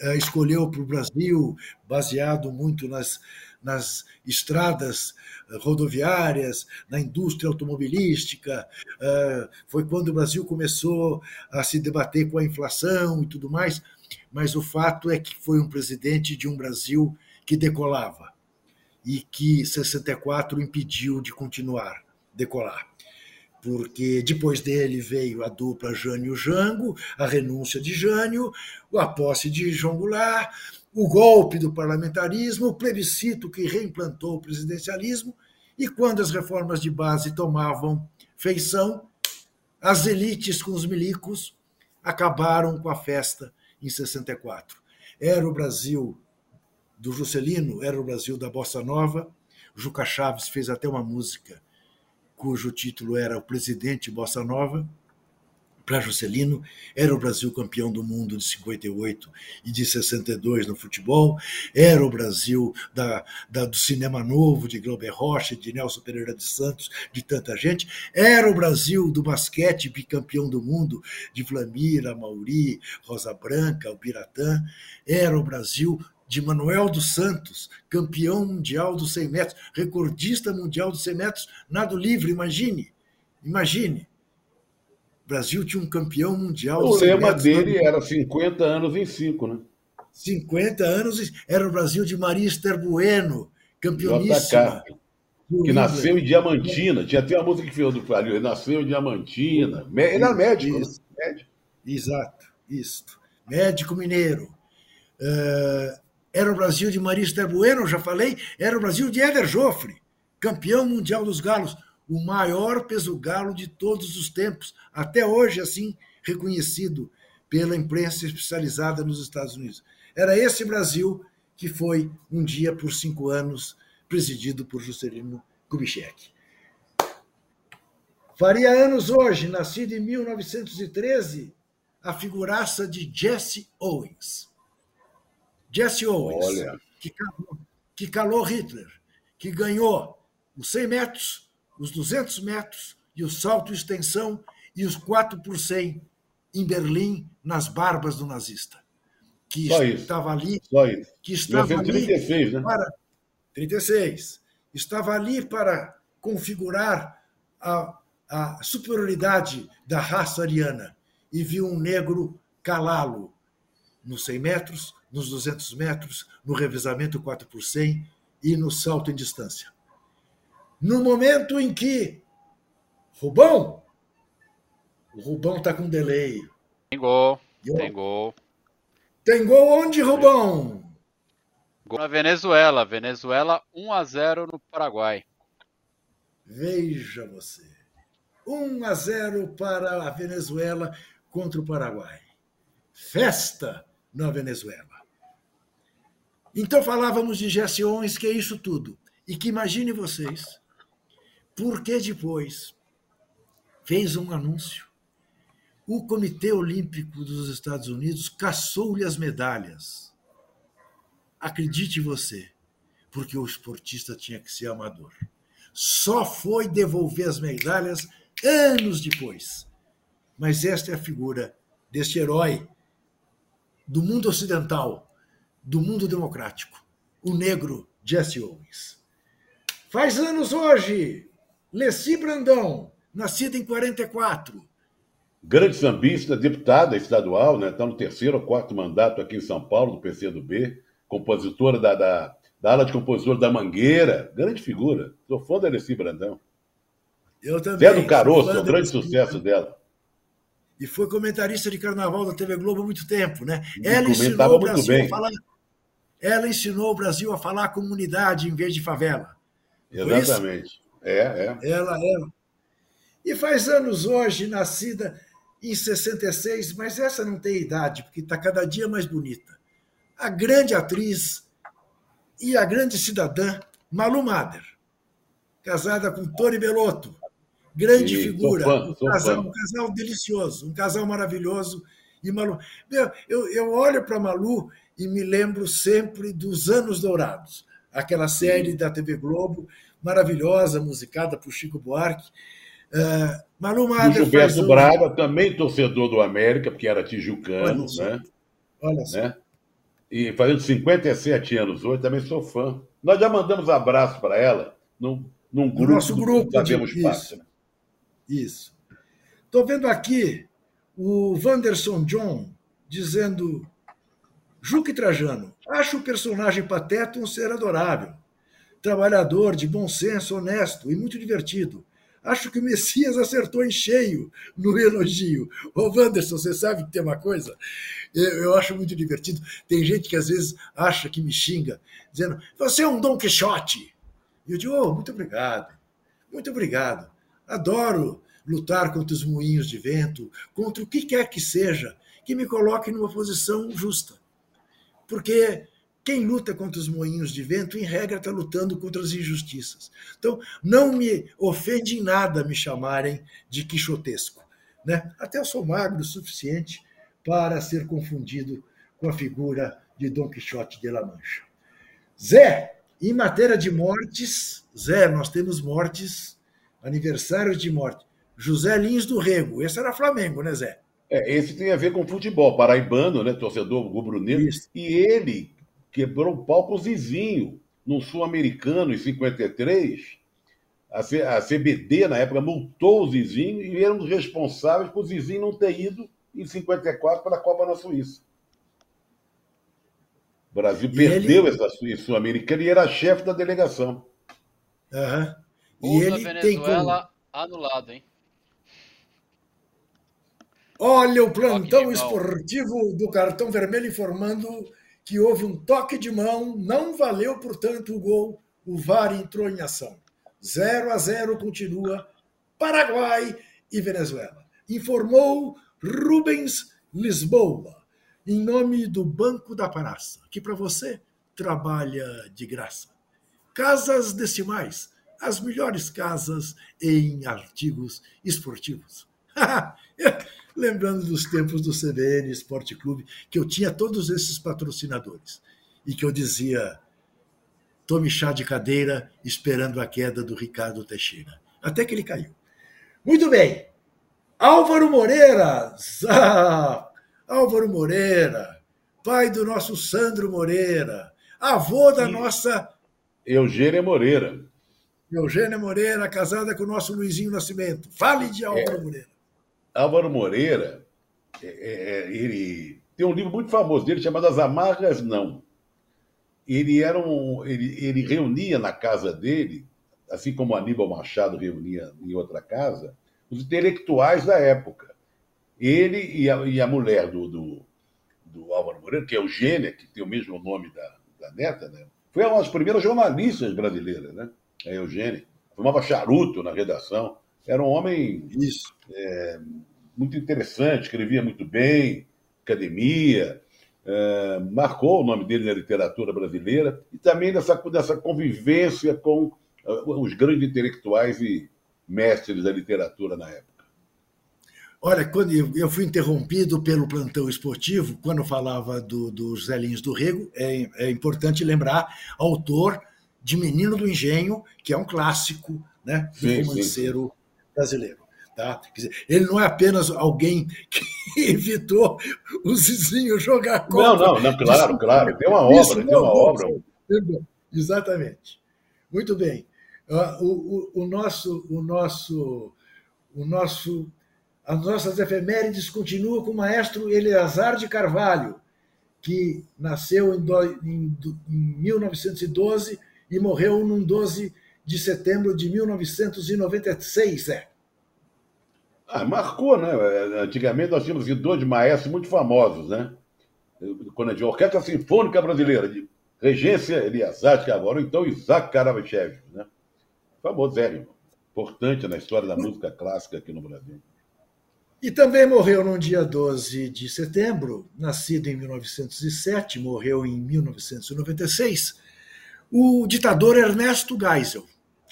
uh, escolheu para o Brasil, baseado muito nas nas estradas eh, rodoviárias, na indústria automobilística. Eh, foi quando o Brasil começou a se debater com a inflação e tudo mais. Mas o fato é que foi um presidente de um Brasil que decolava e que 64 impediu de continuar. decolar. Porque depois dele veio a dupla Jânio Jango, a renúncia de Jânio, a posse de João Goulart, o golpe do parlamentarismo, o plebiscito que reimplantou o presidencialismo, e quando as reformas de base tomavam feição, as elites com os milicos acabaram com a festa em 64. Era o Brasil do Juscelino, era o Brasil da Bossa Nova. Juca Chaves fez até uma música cujo título era O Presidente Bossa Nova para Juscelino, era o Brasil campeão do mundo de 58 e de 62 no futebol, era o Brasil da, da, do cinema novo de Glauber Rocha, de Nelson Pereira de Santos, de tanta gente, era o Brasil do basquete bicampeão do mundo de Vlamir, Mauri, Rosa Branca, o Piratã, era o Brasil de Manuel dos Santos, campeão mundial dos 100 metros, recordista mundial dos 100 metros, nado livre, imagine, imagine o Brasil tinha um campeão mundial. O lema dele era 50 anos em 5, né? 50 anos, era o Brasil de Maria Esther Bueno, campeoníssima. Que nasceu em Diamantina. Tinha até uma música que fez do Flávio. Ele nasceu em Diamantina. Ele era médico. Né? médico. Exato, isso. Médico mineiro. Uh, era o Brasil de Maria Esther Bueno, já falei. Era o Brasil de Éder Joffre, campeão mundial dos galos o maior peso galo de todos os tempos, até hoje assim reconhecido pela imprensa especializada nos Estados Unidos. Era esse Brasil que foi um dia por cinco anos presidido por Juscelino Kubitschek. Faria anos hoje, nascido em 1913, a figuraça de Jesse Owens. Jesse Owens, que calou, que calou Hitler, que ganhou os 100 metros os 200 metros e o salto extensão e os 4 por 100 em Berlim, nas barbas do nazista. Que Só estava isso. ali. Só isso. Que estava 1936, ali né? para 36. Estava ali para configurar a, a superioridade da raça ariana e viu um negro calá-lo nos 100 metros, nos 200 metros, no revezamento 4 por 100 e no salto em distância no momento em que Rubão, o Rubão está com delay. Tem gol, tem gol. Tem gol onde, Rubão? Gol na Venezuela. Venezuela 1 a 0 no Paraguai. Veja você. 1 a 0 para a Venezuela contra o Paraguai. Festa na Venezuela. Então falávamos de Gessiones, que é isso tudo. E que imagine vocês, porque depois fez um anúncio. O Comitê Olímpico dos Estados Unidos caçou-lhe as medalhas. Acredite você, porque o esportista tinha que ser amador. Só foi devolver as medalhas anos depois. Mas esta é a figura deste herói do mundo ocidental, do mundo democrático, o negro Jesse Owens. Faz anos hoje, Leci Brandão, nascida em 44. Grande sambista, deputada estadual, né? está no terceiro ou quarto mandato aqui em São Paulo, do PCdoB, compositora da, da, da ala de compositor da Mangueira, grande figura. Sou fã da Leci Brandão. Eu também. Zé do Caroço, é o grande sucesso dela. E foi comentarista de carnaval da TV Globo há muito tempo, né? E Ela ensinou o muito Brasil bem. a falar. Ela ensinou o Brasil a falar comunidade em vez de favela. Exatamente. É, é. Ela, ela. E faz anos hoje, nascida em 66, mas essa não tem idade, porque está cada dia mais bonita. A grande atriz e a grande cidadã Malu Mader, casada com Tony Belotto, grande Sim, figura, fã, um, casal, um casal delicioso, um casal maravilhoso. E Malu, Meu, eu, eu olho para Malu e me lembro sempre dos anos dourados, aquela série da TV Globo maravilhosa, musicada por Chico Buarque. Uh, Malu E o Gilberto hoje- Braga, também torcedor do América, porque era tijucano, Olha né? Olha só. né? E fazendo 57 anos hoje, também sou fã. Nós já mandamos abraço para ela num, num grupo. nosso do grupo de- Sabemos isso. Isso. Estou vendo aqui o Wanderson John dizendo: Juque Trajano, acho o personagem Pateta um ser adorável, trabalhador, de bom senso, honesto e muito divertido. acho que o Messias acertou em cheio no elogio. Ô, Wanderson, você sabe que tem uma coisa? Eu, eu acho muito divertido. Tem gente que às vezes acha que me xinga, dizendo: você é um Dom Quixote. E eu digo: oh, muito obrigado, muito obrigado. Adoro lutar contra os moinhos de vento, contra o que quer que seja, que me coloque numa posição justa. Porque quem luta contra os moinhos de vento, em regra, está lutando contra as injustiças. Então, não me ofende em nada me chamarem de quixotesco. Né? Até eu sou magro o suficiente para ser confundido com a figura de Dom Quixote de La Mancha. Zé, em matéria de mortes, Zé, nós temos mortes, aniversários de morte. José Lins do Rego, esse era Flamengo, né, Zé? É, esse tem a ver com futebol, paraibano, né, torcedor rubro-negro, e ele quebrou o pau com o Zizinho, no Sul-Americano, em 53. A, C, a CBD, na época, multou o Zizinho e eram os responsáveis por o Zizinho não ter ido em 54 para a Copa na Suíça. O Brasil e perdeu ele... essa Sul-Americana e era chefe da delegação. Uhum. E ele Venezuela tem anulado, hein? Olha o plantão esportivo do cartão vermelho informando que houve um toque de mão, não valeu, portanto, o gol. O VAR entrou em ação. 0 a 0 continua Paraguai e Venezuela. Informou Rubens Lisboa, em nome do Banco da Praça, que para você trabalha de graça. Casas Decimais, as melhores casas em artigos esportivos. (laughs) Lembrando dos tempos do CBN Esporte Clube, que eu tinha todos esses patrocinadores e que eu dizia: tome chá de cadeira esperando a queda do Ricardo Teixeira. Até que ele caiu. Muito bem. Álvaro Moreira. Ah, (laughs) Álvaro Moreira, pai do nosso Sandro Moreira, avô da nossa. Eugênia Moreira. Eugênia Moreira, casada com o nosso Luizinho Nascimento. Fale de Álvaro é. Moreira. Álvaro Moreira, é, é, é, ele tem um livro muito famoso dele chamado As Amargas Não. Ele era um, ele, ele reunia na casa dele, assim como Aníbal Machado reunia em outra casa, os intelectuais da época. Ele e a, e a mulher do, do, do, Álvaro Moreira, que é Eugênia, que tem o mesmo nome da, da neta, né? foi uma das primeiras jornalistas brasileiras, né? a Eugênia. Fumava charuto na redação. Era um homem. É, muito interessante, escrevia muito bem, academia, é, marcou o nome dele na literatura brasileira e também nessa, nessa convivência com uh, os grandes intelectuais e mestres da literatura na época. Olha, quando eu fui interrompido pelo plantão esportivo, quando falava do, dos Zelinhos do Rego, é, é importante lembrar, autor de Menino do Engenho, que é um clássico né, do sim, romanceiro sim brasileiro. Tá? Dizer, ele não é apenas alguém que (laughs) evitou o Zizinho jogar contra. Não, não, não claro, claro. Tem uma obra, tem uma obra. Exatamente. Muito bem. Ah, o, o, o, nosso, o nosso, o nosso, as nossas efemérides continuam com o maestro Eleazar de Carvalho, que nasceu em, do, em, em 1912 e morreu num 12 de setembro de 1996, é. Ah, marcou, né? Antigamente nós tínhamos dois maestros muito famosos, né? Quando a gente Orquestra Sinfônica Brasileira, de regência Eliasat agora, então Isaac Karavachev, né? Famoso, sério. Importante na história da música clássica aqui no Brasil. E também morreu no dia 12 de setembro, nascido em 1907, morreu em 1996, o ditador Ernesto Geisel.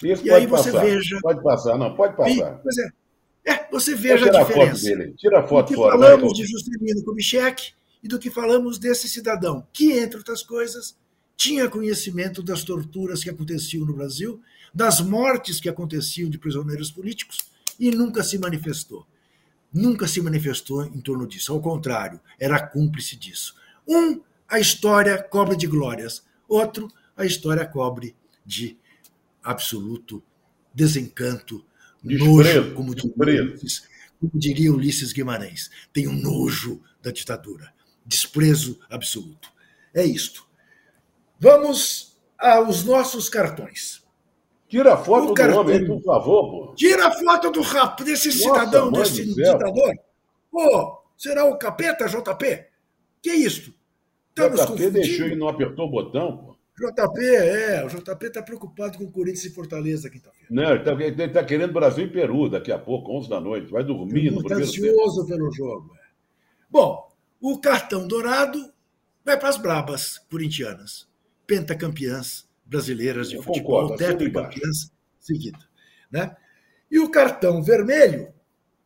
Isso e aí você passar. veja. Pode passar, não, pode passar. Pois é. é você veja a diferença. A. Tira a foto do que fora. falamos vai, de Juscelino Kubitschek e do que falamos desse cidadão, que, entre outras coisas, tinha conhecimento das torturas que aconteciam no Brasil, das mortes que aconteciam de prisioneiros políticos e nunca se manifestou. Nunca se manifestou em torno disso. Ao contrário, era cúmplice disso. Um, a história cobre de glórias. Outro, a história cobre de absoluto desencanto, desprezo, nojo, como diria, Ulisses, como diria Ulisses Guimarães. Tem um nojo da ditadura, desprezo absoluto. É isto. Vamos aos nossos cartões. Tira a foto do cartão. homem, por favor, pô. Tira a foto do rap, desse Nossa, cidadão, desse ditador. Pô, será o capeta, JP? Que isso? Estamos JP deixou e não apertou o botão, pô. JP, é, o JP está preocupado com o Corinthians e Fortaleza quinta-feira. Não, ele está tá querendo Brasil e Peru daqui a pouco, 11 da noite. Vai dormir no primeiro ansioso tempo. pelo jogo. É. Bom, o cartão dourado vai para as brabas corintianas, pentacampeãs brasileiras de Eu futebol, tetracampeãs seguida. Né? E o cartão vermelho,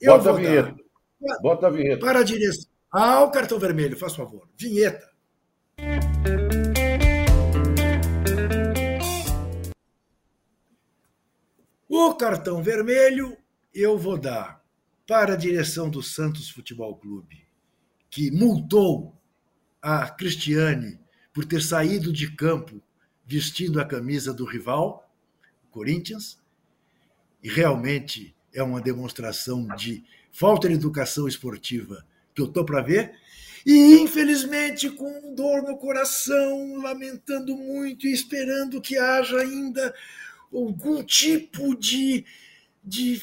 eu Bota a vinheta. Dar, Bota a vinheta. Para a direção. Ah, o cartão vermelho, faz favor. Vinheta. Cartão vermelho eu vou dar para a direção do Santos Futebol Clube, que multou a Cristiane por ter saído de campo vestindo a camisa do rival, Corinthians, e realmente é uma demonstração de falta de educação esportiva que eu estou para ver. E, infelizmente, com dor no coração, lamentando muito e esperando que haja ainda algum tipo de, de,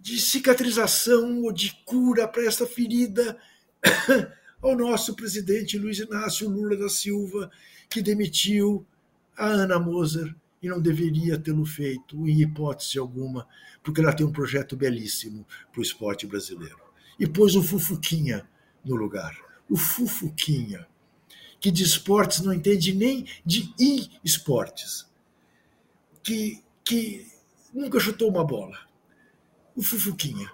de cicatrização ou de cura para essa ferida (coughs) ao nosso presidente Luiz Inácio Lula da Silva, que demitiu a Ana Moser e não deveria tê-lo feito, em hipótese alguma, porque ela tem um projeto belíssimo para o esporte brasileiro. E pôs o Fufuquinha no lugar. O Fufuquinha, que de esportes não entende nem de e-esportes que, que nunca chutou uma bola. O Fufuquinha.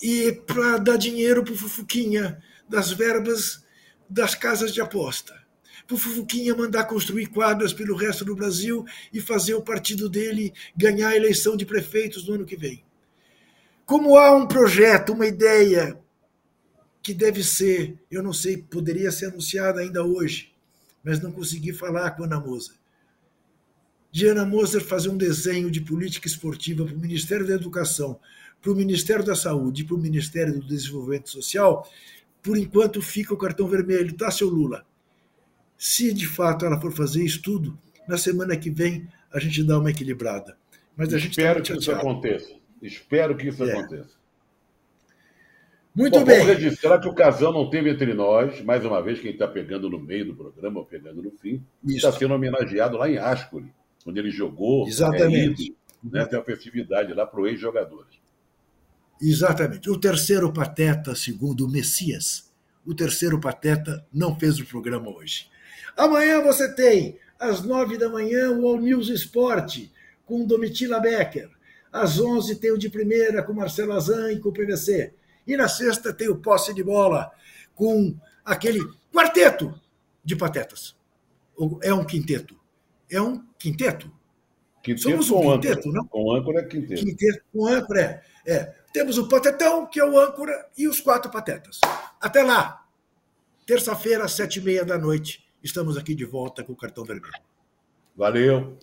E para dar dinheiro para o Fufuquinha das verbas das casas de aposta. Para o Fufuquinha mandar construir quadras pelo resto do Brasil e fazer o partido dele ganhar a eleição de prefeitos no ano que vem. Como há um projeto, uma ideia que deve ser, eu não sei, poderia ser anunciada ainda hoje, mas não consegui falar com a Ana Moza. Diana Moser fazer um desenho de política esportiva para o Ministério da Educação, para o Ministério da Saúde e para o Ministério do Desenvolvimento Social, por enquanto fica o cartão vermelho, tá, seu Lula? Se de fato ela for fazer isso tudo, na semana que vem a gente dá uma equilibrada. Mas a gente tá Espero tá que isso aconteça. Espero que isso é. aconteça. Muito Bom, bem. Vamos registrar que o casal não teve entre nós, mais uma vez, quem está pegando no meio do programa, ou pegando no fim, está sendo homenageado lá em Ascoli onde ele jogou. Exatamente. É, né, tem uma festividade lá para os ex-jogadores. Exatamente. O terceiro pateta, segundo o Messias, o terceiro pateta não fez o programa hoje. Amanhã você tem, às nove da manhã, o All News Esporte, com Domitila Becker. Às onze tem o de primeira, com Marcelo Azan e com o PVC. E na sexta tem o posse de bola, com aquele quarteto de patetas. É um quinteto é um quinteto. quinteto Somos um quinteto, âncora. não? Com âncora é quinteto. quinteto. Com âncora é. é. Temos o patetão, que é o âncora, e os quatro patetas. Até lá. Terça-feira, às sete e meia da noite, estamos aqui de volta com o cartão vermelho. Valeu.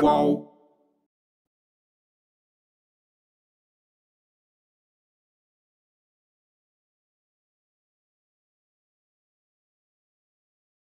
Qual